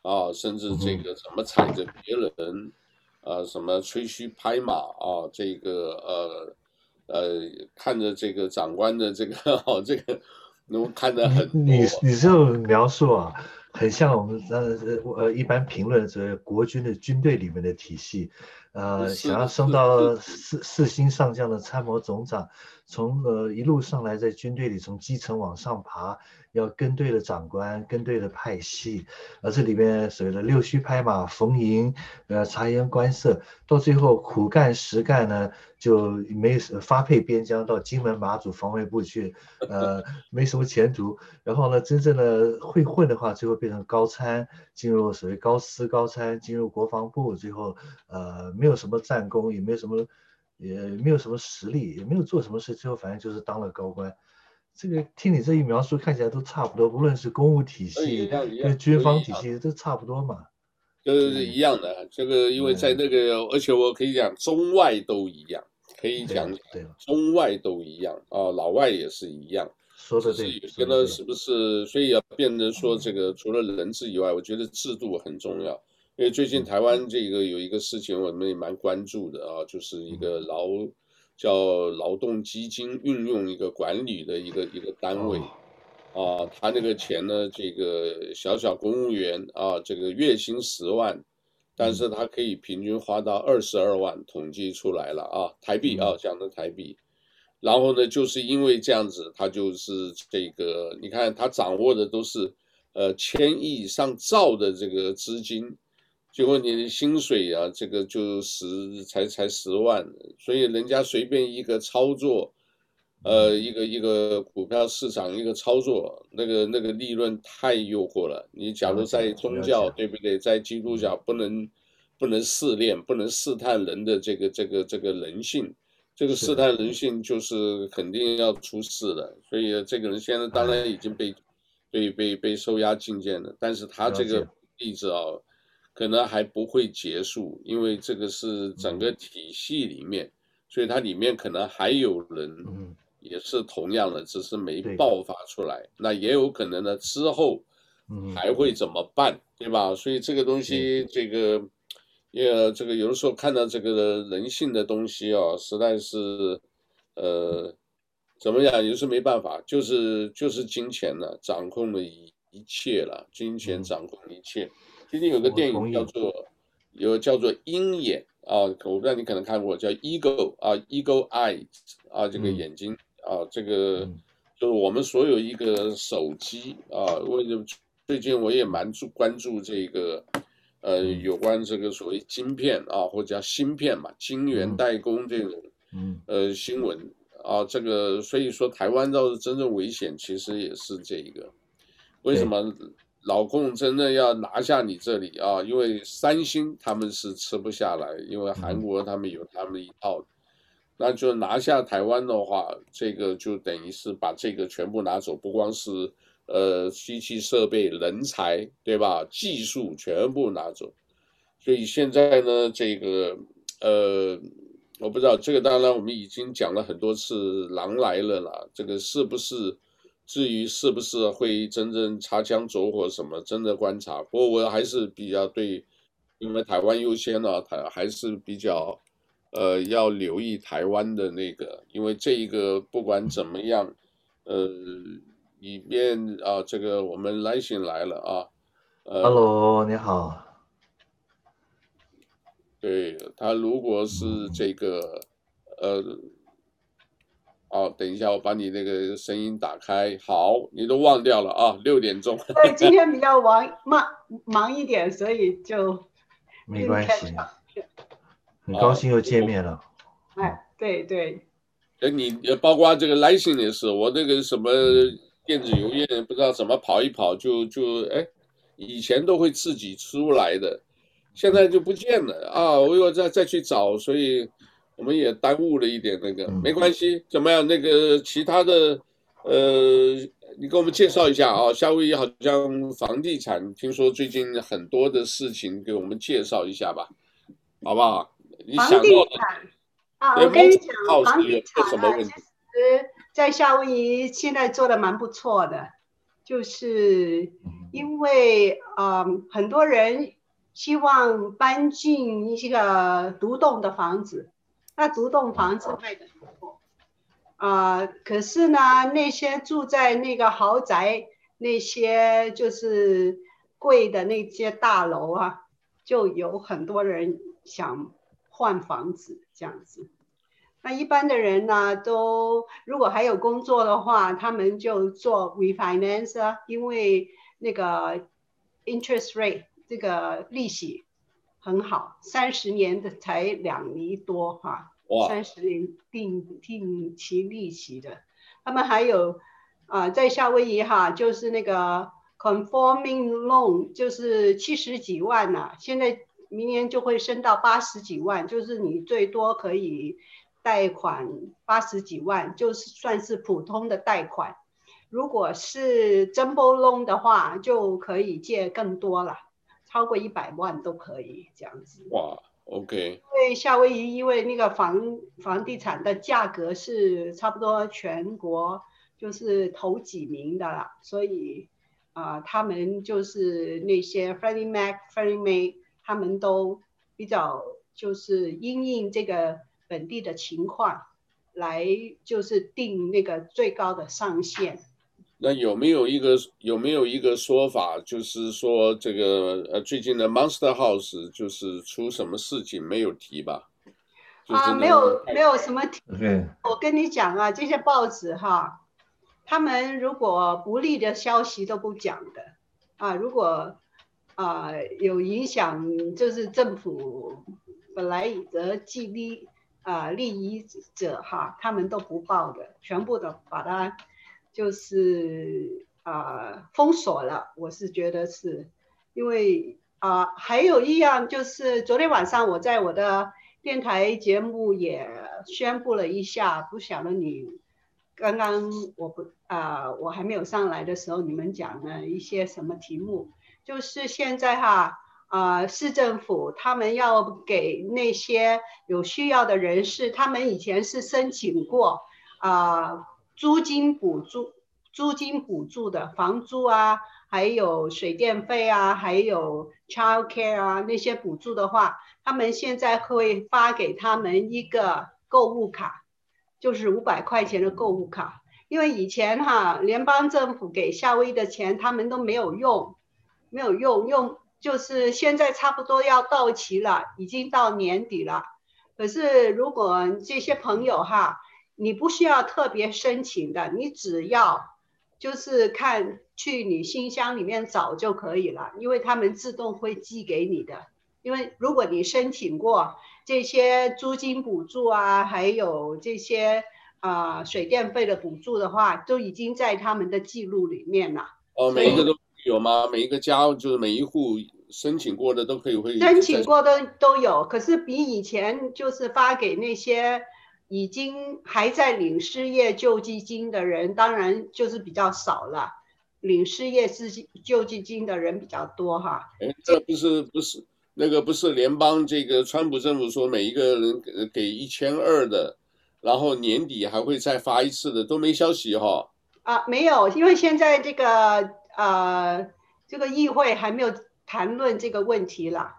啊，甚至这个怎么踩着别人，啊，什么吹嘘拍马啊，这个呃呃，看着这个长官的这个哦，这个能看得很。你你这种描述啊，很像我们呃呃一般评论这国军的军队里面的体系，呃，想要升到四四星上将的参谋总长，从呃一路上来在军队里从基层往上爬。要跟对了长官，跟对了派系，而这里边所谓的溜须拍马、逢迎，呃，察言观色，到最后苦干实干呢，就没发配边疆到金门马祖防卫部去，呃，没什么前途。然后呢，真正的会混的话，最后变成高参，进入所谓高司高参，进入国防部，最后呃，没有什么战功，也没有什么，也没有什么实力，也没有做什么事，最后反正就是当了高官。这个听你这一描述，看起来都差不多，无论是公务体系跟军方体系都差不多嘛，都是一样的。这个因为在那个，而且我可以讲中外都一样，可以讲中外都一样啊，老外也是一样。说的对，觉得是不是？所以要变成说这个除了人治以外，我觉得制度很重要。因为最近台湾这个有一个事情，我们也蛮关注的啊，就是一个劳。叫劳动基金运用一个管理的一个一个单位，啊，他那个钱呢，这个小小公务员啊，这个月薪十万，但是他可以平均花到二十二万，统计出来了啊，台币啊，讲的台币，然后呢，就是因为这样子，他就是这个，你看他掌握的都是呃千亿上兆的这个资金。结果你的薪水啊，这个就十才才十万，所以人家随便一个操作，呃，一个一个股票市场一个操作，那个那个利润太诱惑了。你假如在宗教，对不对？在基督教不能不能试炼，不能试探人的这个这个这个人性，这个试探人性就是肯定要出事的，所以这个人现在当然已经被被被被收押禁见了，但是他这个例子啊，可能还不会结束，因为这个是整个体系里面，所以它里面可能还有人也是同样的，只是没爆发出来，那也有可能呢之后还会怎么办，对吧？所以这个东西这个。也这个有的时候看到这个人性的东西啊，实在是，呃，怎么讲也是没办法，就是就是金钱了，掌控了一一切了，金钱掌控一切。最近有个电影叫做，有叫做《鹰眼》啊，我不知道你可能看过，叫 Eagle 啊，Eagle Eyes 啊，这个眼睛啊，这个就是我们所有一个手机啊，为什么最近我也蛮注关注这个。呃，有关这个所谓晶片啊，或者叫芯片嘛，晶圆代工这种，嗯，呃，新闻啊，这个所以说台湾倒是真正危险，其实也是这个，为什么老共真的要拿下你这里啊？因为三星他们是吃不下来，因为韩国他们有他们一套，那就拿下台湾的话，这个就等于是把这个全部拿走，不光是。呃，机器设备、人才，对吧？技术全部拿走，所以现在呢，这个呃，我不知道这个，当然我们已经讲了很多次，狼来了啦，这个是不是？至于是不是会真正擦枪走火什么，真的观察。不过我还是比较对，因为台湾优先呢，台还是比较呃要留意台湾的那个，因为这一个不管怎么样，呃。里面啊，这个我们来信来了啊，呃，Hello，你好。对，他如果是这个，呃，哦，等一下，我把你那个声音打开。好，你都忘掉了啊，六点钟。对，今天比较忙忙忙一点，所以就 没关系。很高兴又见面了。哎，对对。哎，你包括这个来信也是，我那个什么。电子邮件不知道怎么跑一跑就就哎，以前都会自己出来的，现在就不见了啊！我又再再去找，所以我们也耽误了一点那个，没关系，怎么样？那个其他的，呃，你给我们介绍一下啊！夏威夷好像房地产，听说最近很多的事情，给我们介绍一下吧，好不好？你想到的房地产啊，我跟你讲，房地产什么问题？在夏威夷现在做的蛮不错的，就是因为啊、呃，很多人希望搬进一些个独栋的房子，那独栋房子卖的不错，啊、可是呢，那些住在那个豪宅，那些就是贵的那些大楼啊，就有很多人想换房子这样子。那一般的人呢，都如果还有工作的话，他们就做 refinance 啊，因为那个 interest rate 这个利息很好，三十年的才两厘多哈，三十年定定期利息的。他们还有啊、呃，在夏威夷哈，就是那个 conforming loan，就是七十几万呐、啊，现在明年就会升到八十几万，就是你最多可以。贷款八十几万，就是算是普通的贷款。如果是 jumbo loan 的话，就可以借更多了，超过一百万都可以这样子。哇，OK。因为夏威夷因为那个房房地产的价格是差不多全国就是头几名的了，所以啊、呃，他们就是那些 Freddie Mac、Freddie Mae，他们都比较就是因应这个。本地的情况，来就是定那个最高的上限。那有没有一个有没有一个说法，就是说这个呃最近的 Monster House 就是出什么事情没有提吧？啊，没有没有什么提。我跟你讲啊，这些报纸哈，他们如果不利的消息都不讲的啊，如果啊有影响，就是政府本来以则既利。啊，利益者哈，他们都不报的，全部都把它就是啊封锁了。我是觉得是，因为啊，还有一样就是昨天晚上我在我的电台节目也宣布了一下，不晓得你刚刚我不啊、我还没有上来的时候，你们讲了一些什么题目？就是现在哈啊、市政府他们要给那些有需要的人士，他们以前是申请过啊、租金补助、租金补助的房租啊。还有水电费啊，还有 child care 啊，那些补助的话，他们现在会发给他们一个购物卡，就是五百块钱的购物卡。因为以前哈，联邦政府给夏威夷的钱，他们都没有用，没有用，用就是现在差不多要到期了，已经到年底了。可是如果这些朋友哈，你不需要特别申请的，你只要就是看。去你信箱里面找就可以了，因为他们自动会寄给你的。因为如果你申请过这些租金补助啊，还有这些啊、呃、水电费的补助的话，都已经在他们的记录里面了。哦，每一个都有吗？每一个家就是每一户申请过的都可以会申请过的都有，可是比以前就是发给那些已经还在领失业救济金的人，当然就是比较少了。领失业资金救济金的人比较多哈，哎，这不是不是那个不是联邦这个川普政府说每一个人给给一千二的，然后年底还会再发一次的，都没消息哈。啊，没有，因为现在这个呃这个议会还没有谈论这个问题了。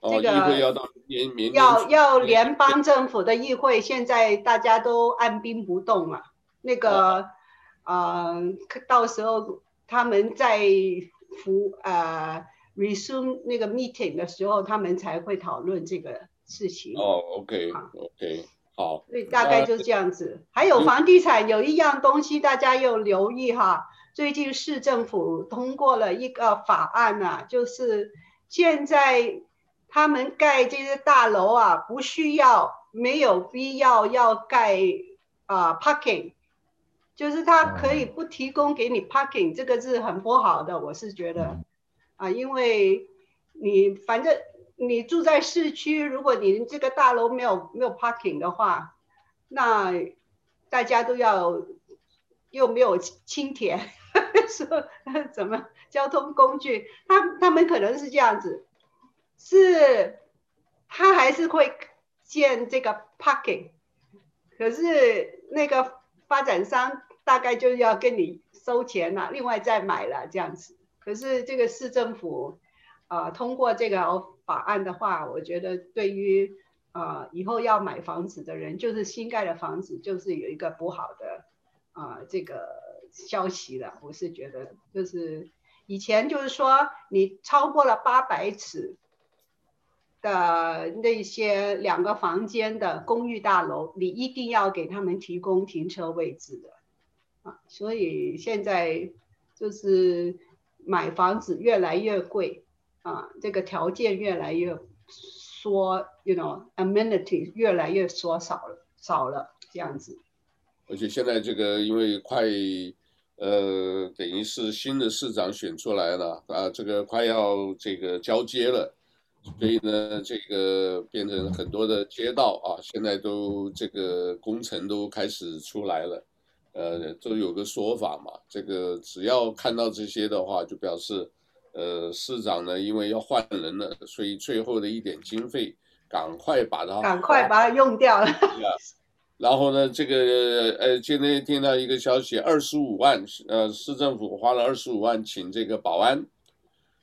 哦，这个要到年年要要联邦政府的议会，现在大家都按兵不动嘛，那个。呃，到时候他们在服呃 resume 那个 meeting 的时候，他们才会讨论这个事情。哦，OK，OK，、okay, 好。所以大概就是这样子。啊、还有房地产有一样东西，大家要留意哈。最近市政府通过了一个法案啊，就是现在他们盖这些大楼啊，不需要没有必要要盖啊、呃、parking。就是他可以不提供给你 parking，这个是很不好的，我是觉得，啊，因为你反正你住在市区，如果你这个大楼没有没有 parking 的话，那大家都要又没有轻铁，说 怎么交通工具，他他们可能是这样子，是他还是会建这个 parking，可是那个发展商。大概就要跟你收钱了，另外再买了这样子。可是这个市政府，啊、通过这个法案的话，我觉得对于啊、以后要买房子的人，就是新盖的房子，就是有一个不好的啊、这个消息了。我是觉得，就是以前就是说，你超过了八百尺的那些两个房间的公寓大楼，你一定要给他们提供停车位置的啊。所以现在就是买房子越来越贵啊，这个条件越来越缩，you know，amenity 越来越缩少了，少了这样子。而且现在这个因为快，呃，等于是新的市长选出来了啊，这个快要这个交接了，所以呢，这个变成很多的街道啊，现在都这个工程都开始出来了。呃，都有个说法嘛，这个只要看到这些的话，就表示，呃，市长呢，因为要换人了，所以最后的一点经费，赶快把它赶快把它用掉了。然后呢，这个呃，今天听到一个消息，二十五万，呃，市政府花了二十五万请这个保安，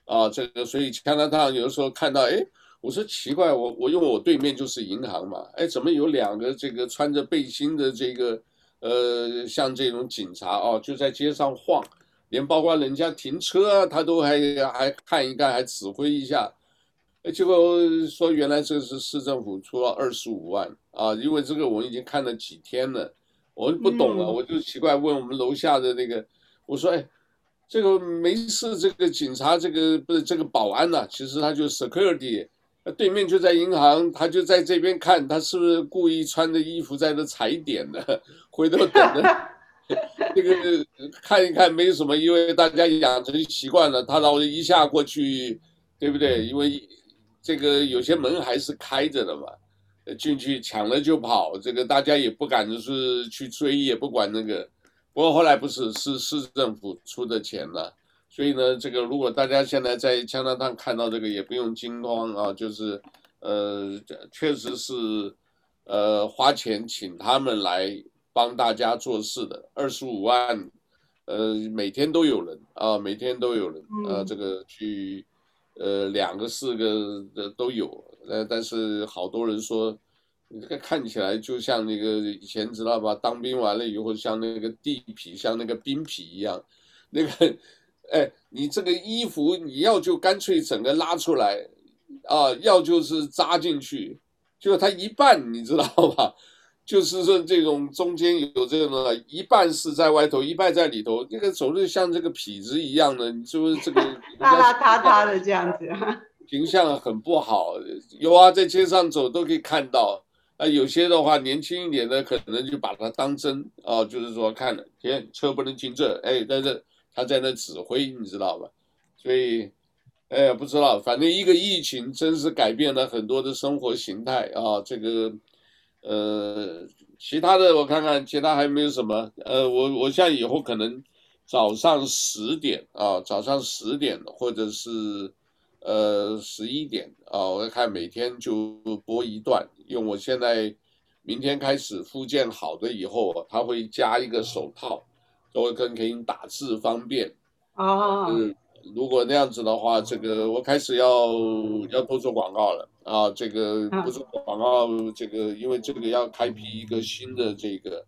啊，这个所以加拿大有的时候看到，哎，我说奇怪，我我因为我对面就是银行嘛，哎，怎么有两个这个穿着背心的这个？呃，像这种警察哦，就在街上晃，连包括人家停车啊，他都还还看一看，还指挥一下。结果说原来这是市政府出了二十五万啊，因为这个我已经看了几天了，我不懂了，我就奇怪问我们楼下的那个，我说哎，这个没事，这个警察这个不是这个保安呐、其实他就 security。对面就在银行，他就在这边看，他是不是故意穿着衣服在这踩点的？回头等着 这个看一看，没什么，因为大家养成习惯了，他老一下过去，对不对？因为这个有些门还是开着的嘛。进去抢了就跑，这个大家也不敢就是去追，也不管那个。不过后来不是是市政府出的钱了，所以呢，这个如果大家现在在加拿大看到这个，也不用惊慌啊，就是呃，确实是呃花钱请他们来帮大家做事的，二十五万，呃，每天都有人啊，每天都有人，呃，这个去。呃，两个、四个的都有，呃，但是好多人说，你这个看起来就像那个以前知道吧？当兵完了以后，像那个地痞，像那个兵痞一样，那个，哎，你这个衣服你要就干脆整个拉出来，啊，要就是扎进去，就它一半，你知道吧？就是说，这种中间有这个呢，一半是在外头，一半在里头，那个总是像这个痞子一样的，你是不是这个 邋邋遢遢的这样子？形象很不好。有啊，在街上走都可以看到。啊，有些的话年轻一点的，可能就把它当真啊，就是说看了，天车不能进这，哎，在这他在那指挥，你知道吧？所以，哎，不知道，反正一个疫情真是改变了很多的生活形态啊，这个。呃，其他的我看看，其他还没有什么？呃，我我像以后可能早上十点啊，早上十点或者是呃十一点啊，我看每天就播一段，因为我现在明天开始复健好的以后，他会加一个手套，都会更可以打字方便啊。嗯，如果那样子的话，这个我开始要要多做广告了。啊，这个不做广告，这个因为这个要开辟一个新的这个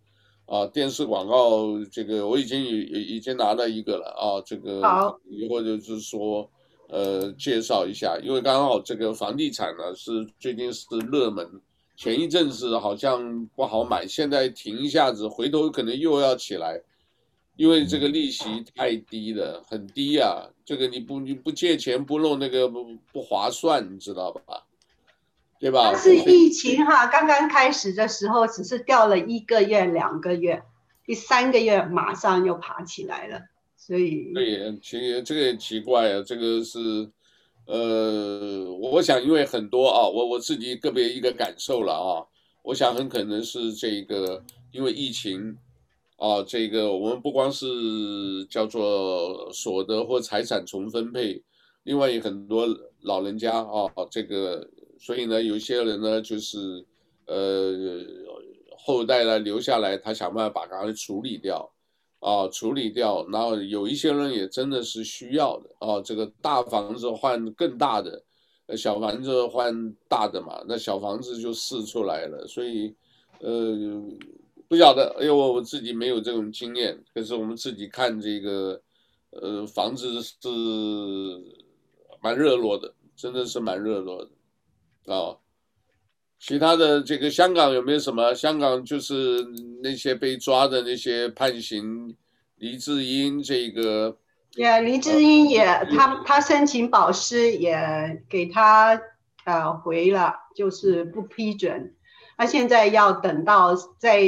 啊电视广告，这个我已经已已经拿了一个了啊，这个以后就是说呃介绍一下，因为刚好这个房地产呢是最近是热门，前一阵子好像不好买，现在停一下子，回头可能又要起来，因为这个利息太低了，很低呀，这个你不你不借钱不弄那个不不划算，你知道吧？对吧？但是疫情哈，刚刚开始的时候只是掉了一个月、两个月，第三个月马上又爬起来了，所以对，其实这个也奇怪啊，这个是，呃，我想因为很多啊，我我自己个别一个感受了啊，我想很可能是这个因为疫情啊，这个我们不光是叫做所得或财产重分配，另外有很多老人家啊，这个。所以呢，有些人呢，就是，呃，后代呢留下来，他想办法把它处理掉，啊，处理掉。然后有一些人也真的是需要的，啊，这个大房子换更大的，小房子换大的嘛，那小房子就试出来了。所以，呃，不晓得，因为我我自己没有这种经验，可是我们自己看这个，呃，房子是蛮热络的，真的是蛮热络的。哦，其他的这个香港有没有什么？香港就是那些被抓的那些判刑，黎智英这个，也黎智英也，呃、他他申请保释也给他呃回了，就是不批准。他现在要等到在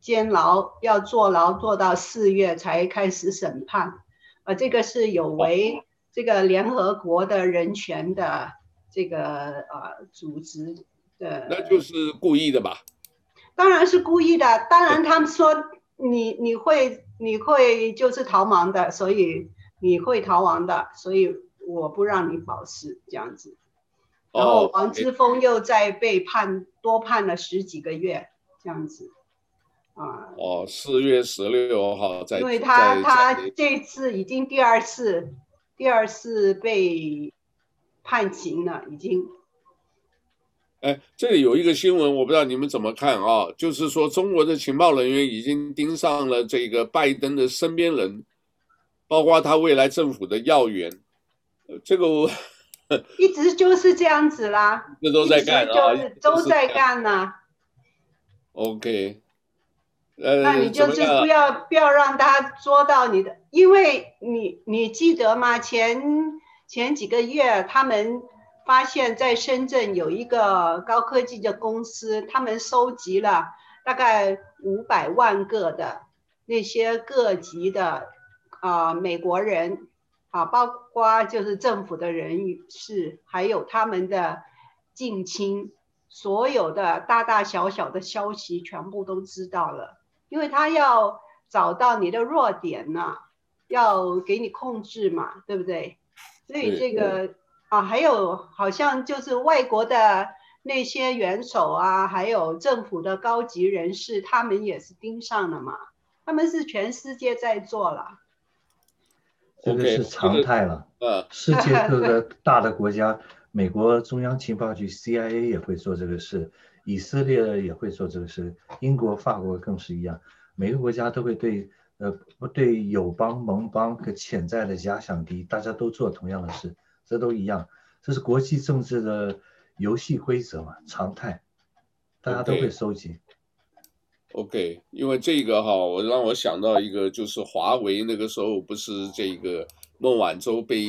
监牢要坐牢坐到四月才开始审判，呃，这个是有违这个联合国的人权的。这个呃组织的，那就是故意的吧？当然是故意的。当然他们说你你会你会就是逃亡的，所以你会逃亡的，所以我不让你保释这样子。然后王之峰又再被判多判了十几个月这样子啊。哦，四月十六号在，因为他他这次已经第二次第二次被。判刑了，已经。哎，这里有一个新闻，我不知道你们怎么看啊？就是说，中国的情报人员已经盯上了这个拜登的身边人，包括他未来政府的要员。这个我一直就是这样子啦，这都在干啊，就是都在干呢、啊。OK，呃，那你就是不要不要让他捉到你的，因为你你记得吗？前。前几个月，他们发现，在深圳有一个高科技的公司，他们收集了大概五百万个的那些各级的啊、美国人啊，包括就是政府的人士，还有他们的近亲所有的大大小小的消息全部都知道了，因为他要找到你的弱点呢、要给你控制嘛，对不对？所以这个啊，还有好像就是外国的那些元首啊，还有政府的高级人士，他们也是盯上了嘛，他们是全世界在做了。这个是常态了。呃，世界各个 大的国家，美国中央情报局 CIA 也会做这个事，以色列也会做这个事，英国、法国更是一样。每个国家都会对呃不对友邦、盟邦和潜在的假想敌，大家都做同样的事，这都一样。这是国际政治的游戏规则嘛，常态，大家都会收集。Okay. OK，因为这个哈，我让我想到一个，就是华为那个时候不是这个孟晚舟被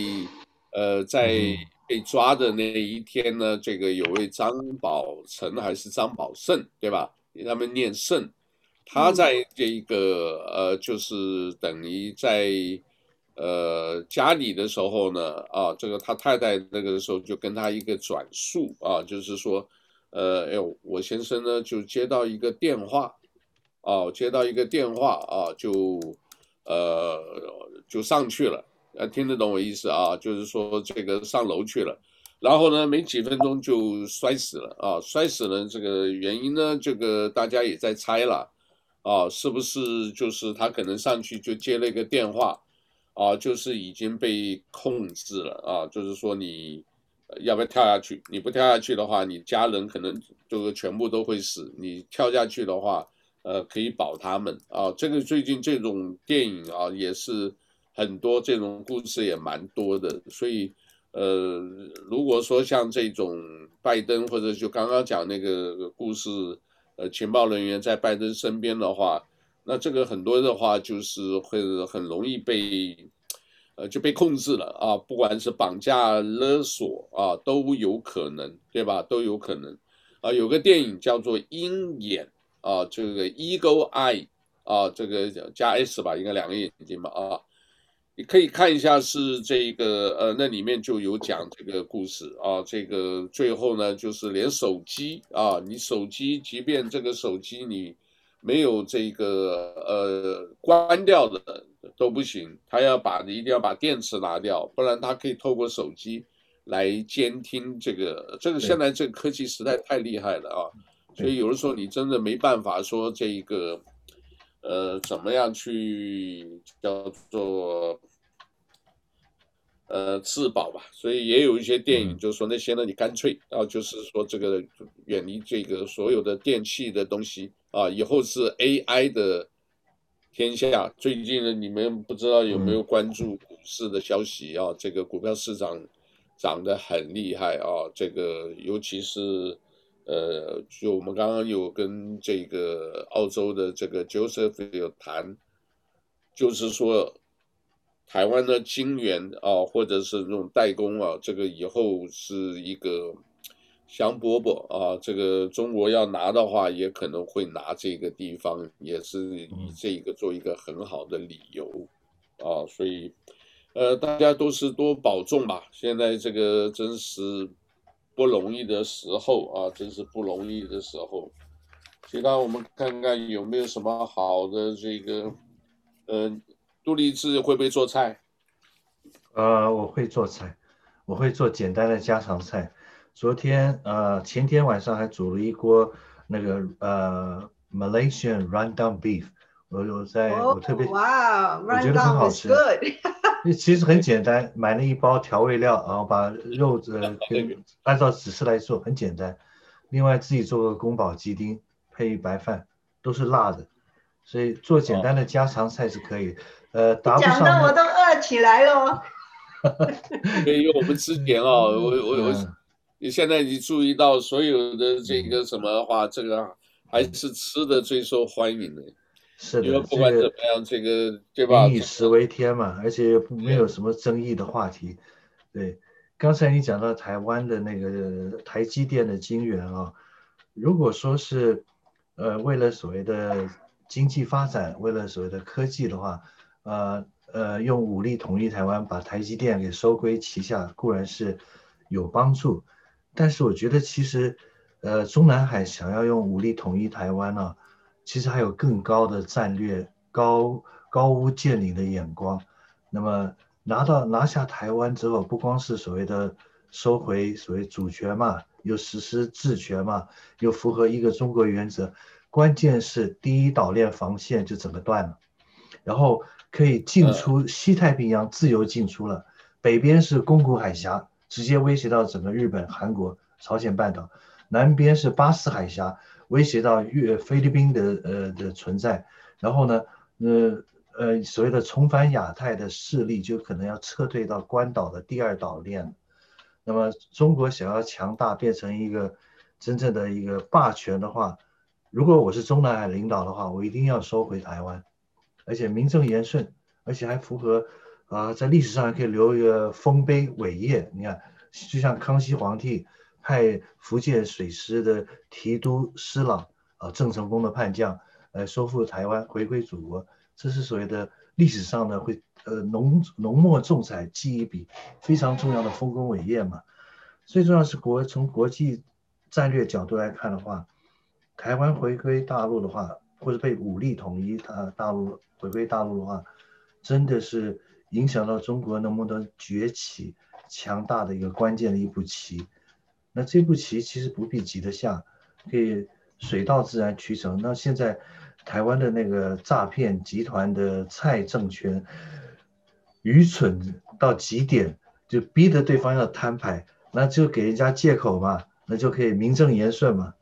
呃在被抓的那一天呢，这个有位张宝成还是张宝胜对吧？他们念胜，他在这个呃就是等于在呃家里的时候呢啊，这个他太太那个时候就跟他一个转述啊，就是说呃哎呦，我先生呢就接到一个电话。哦，接到一个电话啊，就，呃，就上去了，呃，听得懂我意思啊？就是说这个上楼去了，然后呢，没几分钟就摔死了啊，摔死了，这个原因呢，这个大家也在猜了，啊，是不是就是他可能上去就接了一个电话，啊，就是已经被控制了啊，就是说你要不要跳下去？你不跳下去的话，你家人可能就是全部都会死，你跳下去的话。呃，可以保他们啊。这个最近这种电影啊，也是很多这种故事也蛮多的。所以，呃，如果说像这种拜登或者就刚刚讲那个故事，呃，情报人员在拜登身边的话，那这个很多的话就是会很容易被，呃，就被控制了啊。不管是绑架勒索啊，都有可能，对吧？都有可能。啊，有个电影叫做《鹰眼》。啊，这个 Eagle Eye 啊，这个加 S 吧，应该两个眼睛吧啊，你可以看一下，是这个呃，那里面就有讲这个故事啊，这个最后呢，就是连手机啊，你手机即便这个手机你没有这个呃关掉的都不行，他要把你一定要把电池拿掉，不然他可以透过手机来监听这个，这个现在这个科技实在太厉害了啊。所以有的时候你真的没办法说这一个，呃，怎么样去叫做，呃，自保吧。所以也有一些电影就是说那些呢，你干脆啊，就是说这个远离这个所有的电器的东西啊，以后是 AI 的天下。最近呢，你们不知道有没有关注股市的消息啊？这个股票市场涨得很厉害啊，这个尤其是。呃，就我们刚刚有跟这个澳洲的这个 Joseph 有谈，就是说台湾的晶圆啊，或者是那种代工啊，这个以后是一个香饽饽啊，这个中国要拿的话，也可能会拿这个地方，也是以这个做一个很好的理由啊，所以呃，大家都是多保重吧，现在这个真是。不容易的时候啊，真是不容易的时候。其他我们看看有没有什么好的这个，呃，杜立志会不会做菜？呃，我会做菜，我会做简单的家常菜。昨天呃前天晚上还煮了一锅那个呃 Malaysian Rendang Beef，我我在、oh, 我特别哇，我觉得很好吃。其实很简单，买了一包调味料，然后把肉 子跟按照指示来做，很简单。另外自己做个宫保鸡丁配白饭，都是辣的，所以做简单的家常菜是可以。呃，答不上。讲的我都饿起来了。因为我们之前啊，我我我，你现在你注意到所有的这个什么话，这个还是吃的最受欢迎的。是的，因为不管怎么样，这个对吧？民以食为天嘛，而且没有什么争议的话题。对，刚才你讲到台湾的那个台积电的晶圆啊，如果说是呃为了所谓的经济发展，为了所谓的科技的话，呃呃用武力统一台湾，把台积电给收归旗下，固然是有帮助，但是我觉得其实呃，中南海想要用武力统一台湾呢，其实还有更高的战略、高高屋建瓴的眼光。那么拿到拿下台湾之后，不光是所谓的收回所谓主权嘛，又实施治权嘛，又符合一个中国原则，关键是第一岛链防线就整个断了，然后可以进出西太平洋自由进出了，北边是宫古海峡，直接威胁到整个日本、韩国、朝鲜半岛。南边是巴士海峡，威胁到越菲律宾的呃的存在，然后呢，呃呃所谓的重返亚太的势力就可能要撤退到关岛的第二岛链。那么中国想要强大，变成一个真正的一个霸权的话，如果我是中南海领导的话，我一定要收回台湾，而且名正言顺，而且还符合、呃，在历史上还可以留一个丰碑伟业。你看，就像康熙皇帝。派福建水师的提督施琅啊，郑成功的叛将来收复台湾，回归祖国，这是所谓的历史上呢会呃浓浓墨重彩记一笔非常重要的丰功伟业嘛。最重要是国从国际战略角度来看的话，台湾回归大陆的话，或者被武力统一它大陆回归大陆的话，真的是影响到中国能不能崛起强大的一个关键的一步棋。那这步棋其实不必急得下，可以水到自然渠成。那现在台湾的那个诈骗集团的蔡政权愚蠢到极点，就逼得对方要摊牌，那就给人家借口嘛，那就可以名正言顺嘛。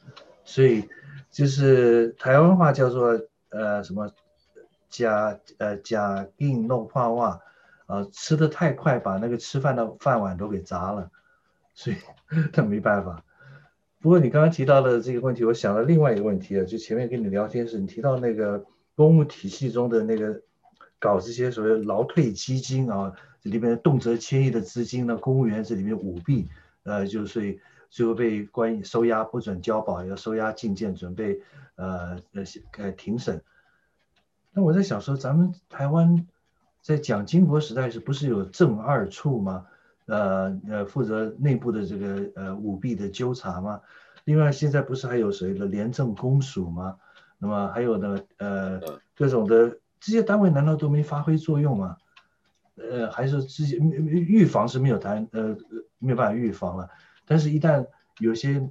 所以就是台湾话叫做呃什么假呃假硬弄胖话啊，吃得太快，把那个吃饭的饭碗都给砸了。所以，那没办法。不过你刚刚提到的这个问题，我想到另外一个问题啊，就前面跟你聊天时，你提到那个公务体系中的那个搞这些所谓劳退基金啊，这里面动辄千亿的资金呢，公务员这里面舞弊，呃，就是所以最后被关收押，不准交保，要收押进见，准备呃呃呃庭审。那我在想说，咱们台湾在蒋经国时代是不是有正二处吗？呃呃，负责内部的这个呃舞弊的纠察吗？另外，现在不是还有谁的廉政公署吗？那么还有呢，呃，各种的这些单位难道都没发挥作用吗？呃，还是这些预防是没有谈，呃，没有办法预防了。但是，一旦有些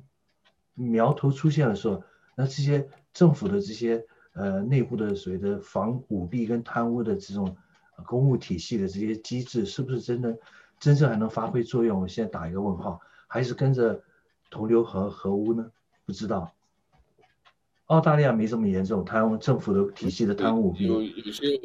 苗头出现的时候，那这些政府的这些呃内部的所谓的防舞弊跟贪污的这种公务体系的这些机制，是不是真的？真正还能发挥作用，我现在打一个问号，还是跟着同流合合污呢？不知道。澳大利亚没这么严重，贪污政府的体系的贪污有有些，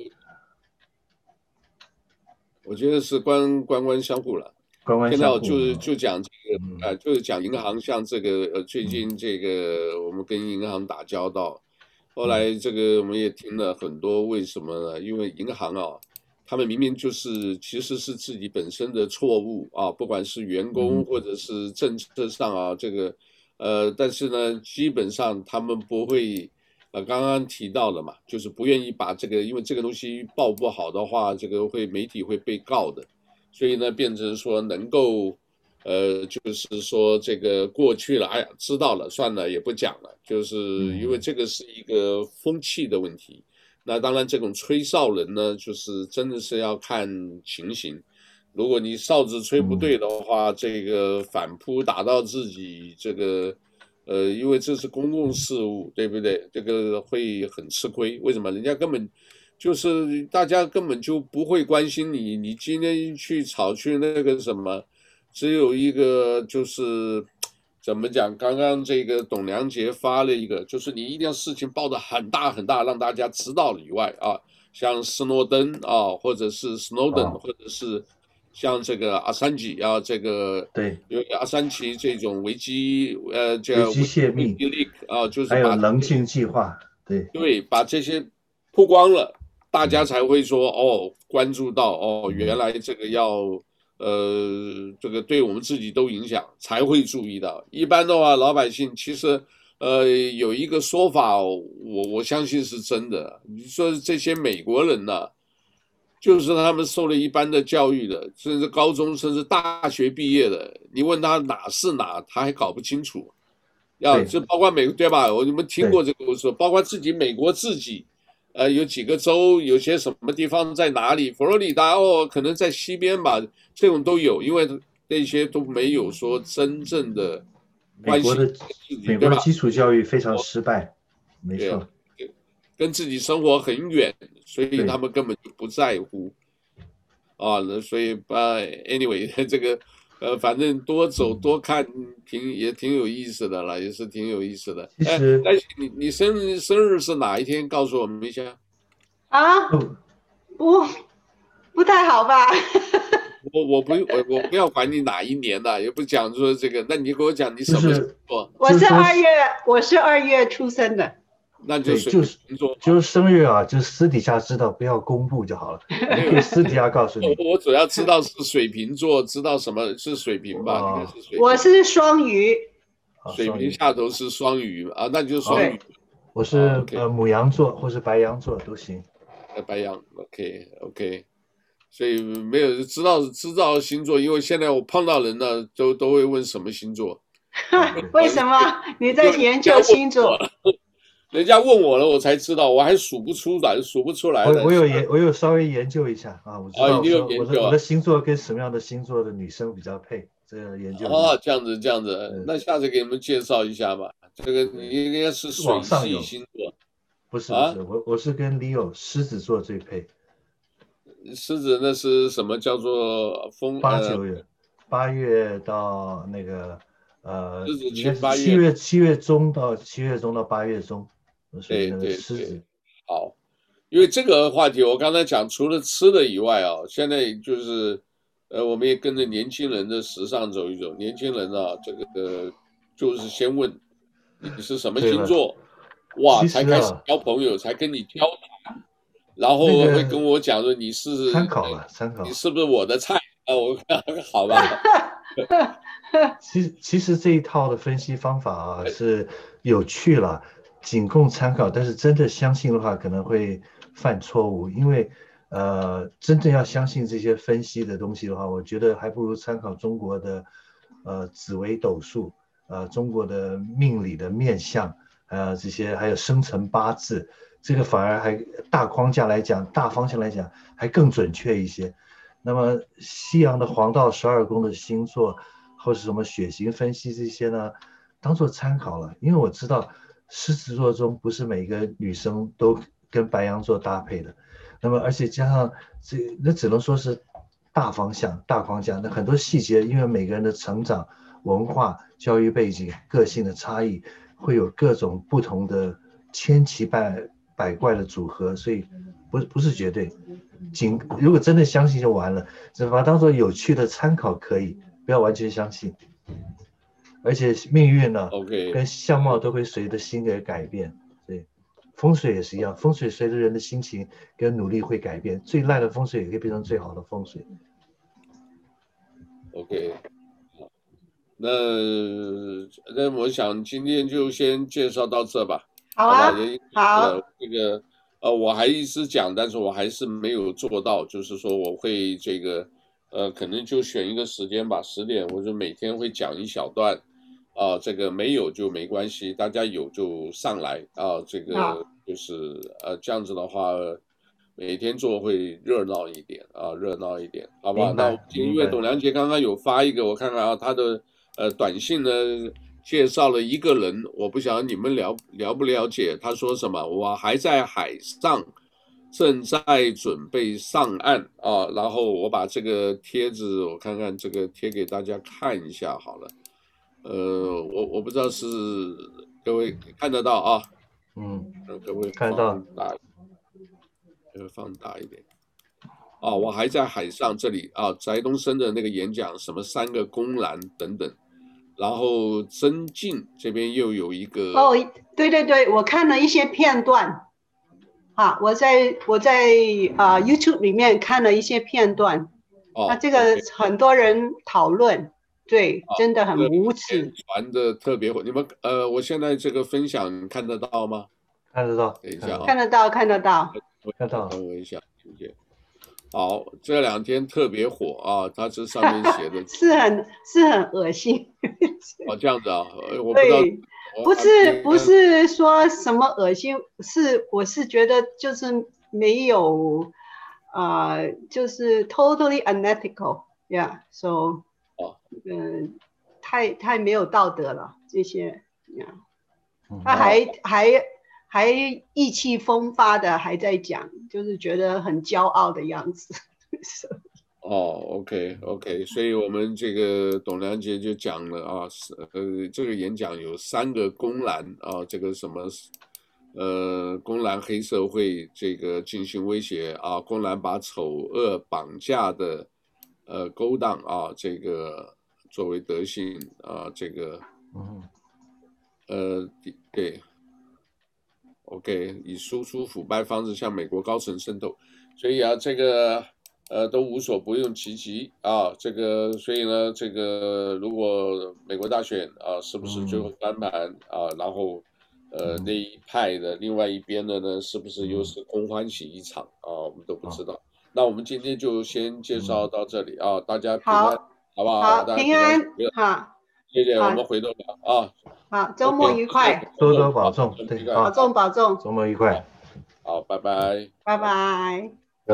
我觉得是官官官相护了。官官相护。现在就是就讲这个，呃，就是讲银行，像这个呃，最近这个我们跟银行打交道，后来这个我们也听了很多，为什么呢？因为银行啊。他们明明就是其实是自己本身的错误啊，不管是员工或者是政策上啊，这个，呃，但是呢，基本上他们不会，呃，刚刚提到了嘛，就是不愿意把这个，因为这个东西报不好的话，这个会媒体会被告的，所以呢，变成说能够，呃，就是说这个过去了，哎呀，知道了，算了，也不讲了，就是因为这个是一个风气的问题。那当然，这种吹哨人呢，就是真的是要看情形。如果你哨子吹不对的话，这个反扑打到自己，这个，呃，因为这是公共事务，对不对？这个会很吃亏。为什么？人家根本就是大家根本就不会关心你。你今天去吵去那个什么，只有一个就是。怎么讲？刚刚这个董良杰发了一个，就是你一定要事情报的很大很大，让大家知道了以外啊，像斯诺登啊，或者是 Snowden，、哦、或者是像这个阿桑奇啊，这个对，因为阿三奇这种危机呃叫危机泄密啊，就是还有棱镜计划，对对，把这些曝光了，大家才会说哦，关注到哦，原来这个要。呃，这个对我们自己都影响，才会注意到。一般的话，老百姓其实，呃，有一个说法，我我相信是真的。你说这些美国人呢，就是他们受了一般的教育的，甚至高中甚至大学毕业的，你问他哪是哪，他还搞不清楚。要就包括美国对吧？我你们听过这个故事，包括自己美国自己，呃，有几个州，有些什么地方在哪里？佛罗里达哦，可能在西边吧，这种都有，因为那些都没有说真正的关系。美国的美国的基础教育非常失败，没错，跟自己生活很远，所以他们根本就不在乎。啊，那所以把 anyway 这个。呃，反正多走多看，挺也挺有意思的了，也是挺有意思的。其实，哎，你你生日生日是哪一天？告诉我们一下。啊，不，不太好吧？我我不我我不要管你哪一年的，也不讲说这个。那你给我讲你什么星座？我是二月，我是二月出生的。那就是就是就是生日啊，就是私底下知道，不要公布就好了。可以私底下告诉你。我主要知道是水瓶座，知道什么是水瓶吧？应该是水瓶。我是双鱼。水瓶下头是双鱼啊，那就是双鱼。我是呃母羊座或是白羊座都行。呃，白羊，OK OK。所以没有知道知道星座，因为现在我碰到人呢，都都会问什么星座。为什么 你在研究星座？人家问我了，我才知道，我还数不出来，数不出来。我我有研，我有稍微研究一下啊，我知道我说我的我的星座跟什么样的星座的女生比较配，这样研究。哦，这样子这样子，那下次给你们介绍一下吧。这个你应该是水系星座，不是不是，我我是跟 Leo 狮子座最配。狮子那是什么叫做风？八九月，八月到那个呃，七月七月中到七月中到八月中。对对对，好，因为这个话题我刚才讲，除了吃的以外啊，现在就是，呃，我们也跟着年轻人的时尚走一走。年轻人啊，这个呃，就是先问你是什么星座，哇，才开始交朋友，才跟你交谈，然后会跟我讲说你是参考了，参考，你是不是我的菜啊？我 好吧。其实其实这一套的分析方法啊是有趣了。仅供参考，但是真的相信的话，可能会犯错误。因为，呃，真正要相信这些分析的东西的话，我觉得还不如参考中国的，呃，紫微斗数，呃，中国的命理的面相，呃，这些还有生辰八字，这个反而还大框架来讲，大方向来讲还更准确一些。那么，西洋的黄道十二宫的星座，或是什么血型分析这些呢，当做参考了，因为我知道。狮子座中不是每个女生都跟白羊座搭配的，那么而且加上这，那只能说是大方向、大框架。那很多细节，因为每个人的成长、文化、教育背景、个性的差异，会有各种不同的千奇百百怪的组合，所以不不是绝对。仅如果真的相信就完了，只把它当做有趣的参考可以，不要完全相信。而且命运呢，OK，跟相貌都会随着心而改变。对，风水也是一样，风水随着人的心情跟努力会改变。最烂的风水也可以变成最好的风水。OK，那那我想今天就先介绍到这吧。好啊，好。这个呃，我还一直讲，但是我还是没有做到，就是说我会这个呃，可能就选一个时间吧，十点，我就每天会讲一小段。啊，这个没有就没关系，大家有就上来啊，这个就是呃这样子的话，每天做会热闹一点啊，热闹一点，好吧？那因为董良杰刚刚有发一个，我看看啊，他的呃短信呢介绍了一个人，我不晓得你们了了不了解，他说什么？我还在海上，正在准备上岸啊，然后我把这个贴子我看看这个贴给大家看一下好了。呃，我我不知道是各位看得到啊，嗯，各位看到大，呃，放大一点，啊，我还在海上这里啊，翟东升的那个演讲，什么三个公栏等等，然后曾静这边又有一个，哦，对对对，我看了一些片段，啊，我在我在啊 YouTube 里面看了一些片段，哦，那这个很多人讨论。对，真的很无耻，传的特别火。你们呃，我现在这个分享看得到吗？看得到，等一下啊，看得到，看得到，看到。等我一下，谢谢。好，这两天特别火啊！它这上面写的 是很是很恶心。哦，这样子啊，我不知道。不是不是说什么恶心，是我是觉得就是没有啊、呃，就是 totally unethical，yeah，so，哦，嗯，太太没有道德了这些，yeah，他还、嗯、还还意气风发的还在讲，就是觉得很骄傲的样子。哦，OK OK，所以我们这个董良杰就讲了啊，是呃，这个演讲有三个公然啊，这个什么呃，公然黑社会这个进行威胁啊，公然把丑恶绑架的呃勾当啊，这个作为德性啊，这个嗯呃对，OK，以输出腐败方式向美国高层渗透，所以啊，这个。呃，都无所不用其极啊，这个，所以呢，这个如果美国大选啊，是不是最后翻盘啊？然后，呃，那一派的另外一边的呢，是不是又是空欢喜一场啊？我们都不知道。那我们今天就先介绍到这里啊，大家平安，好不好？好，平安，好，谢谢，我们回头聊啊。好，周末愉快，多多保重，保重保重，周末愉快，好，拜拜，拜拜。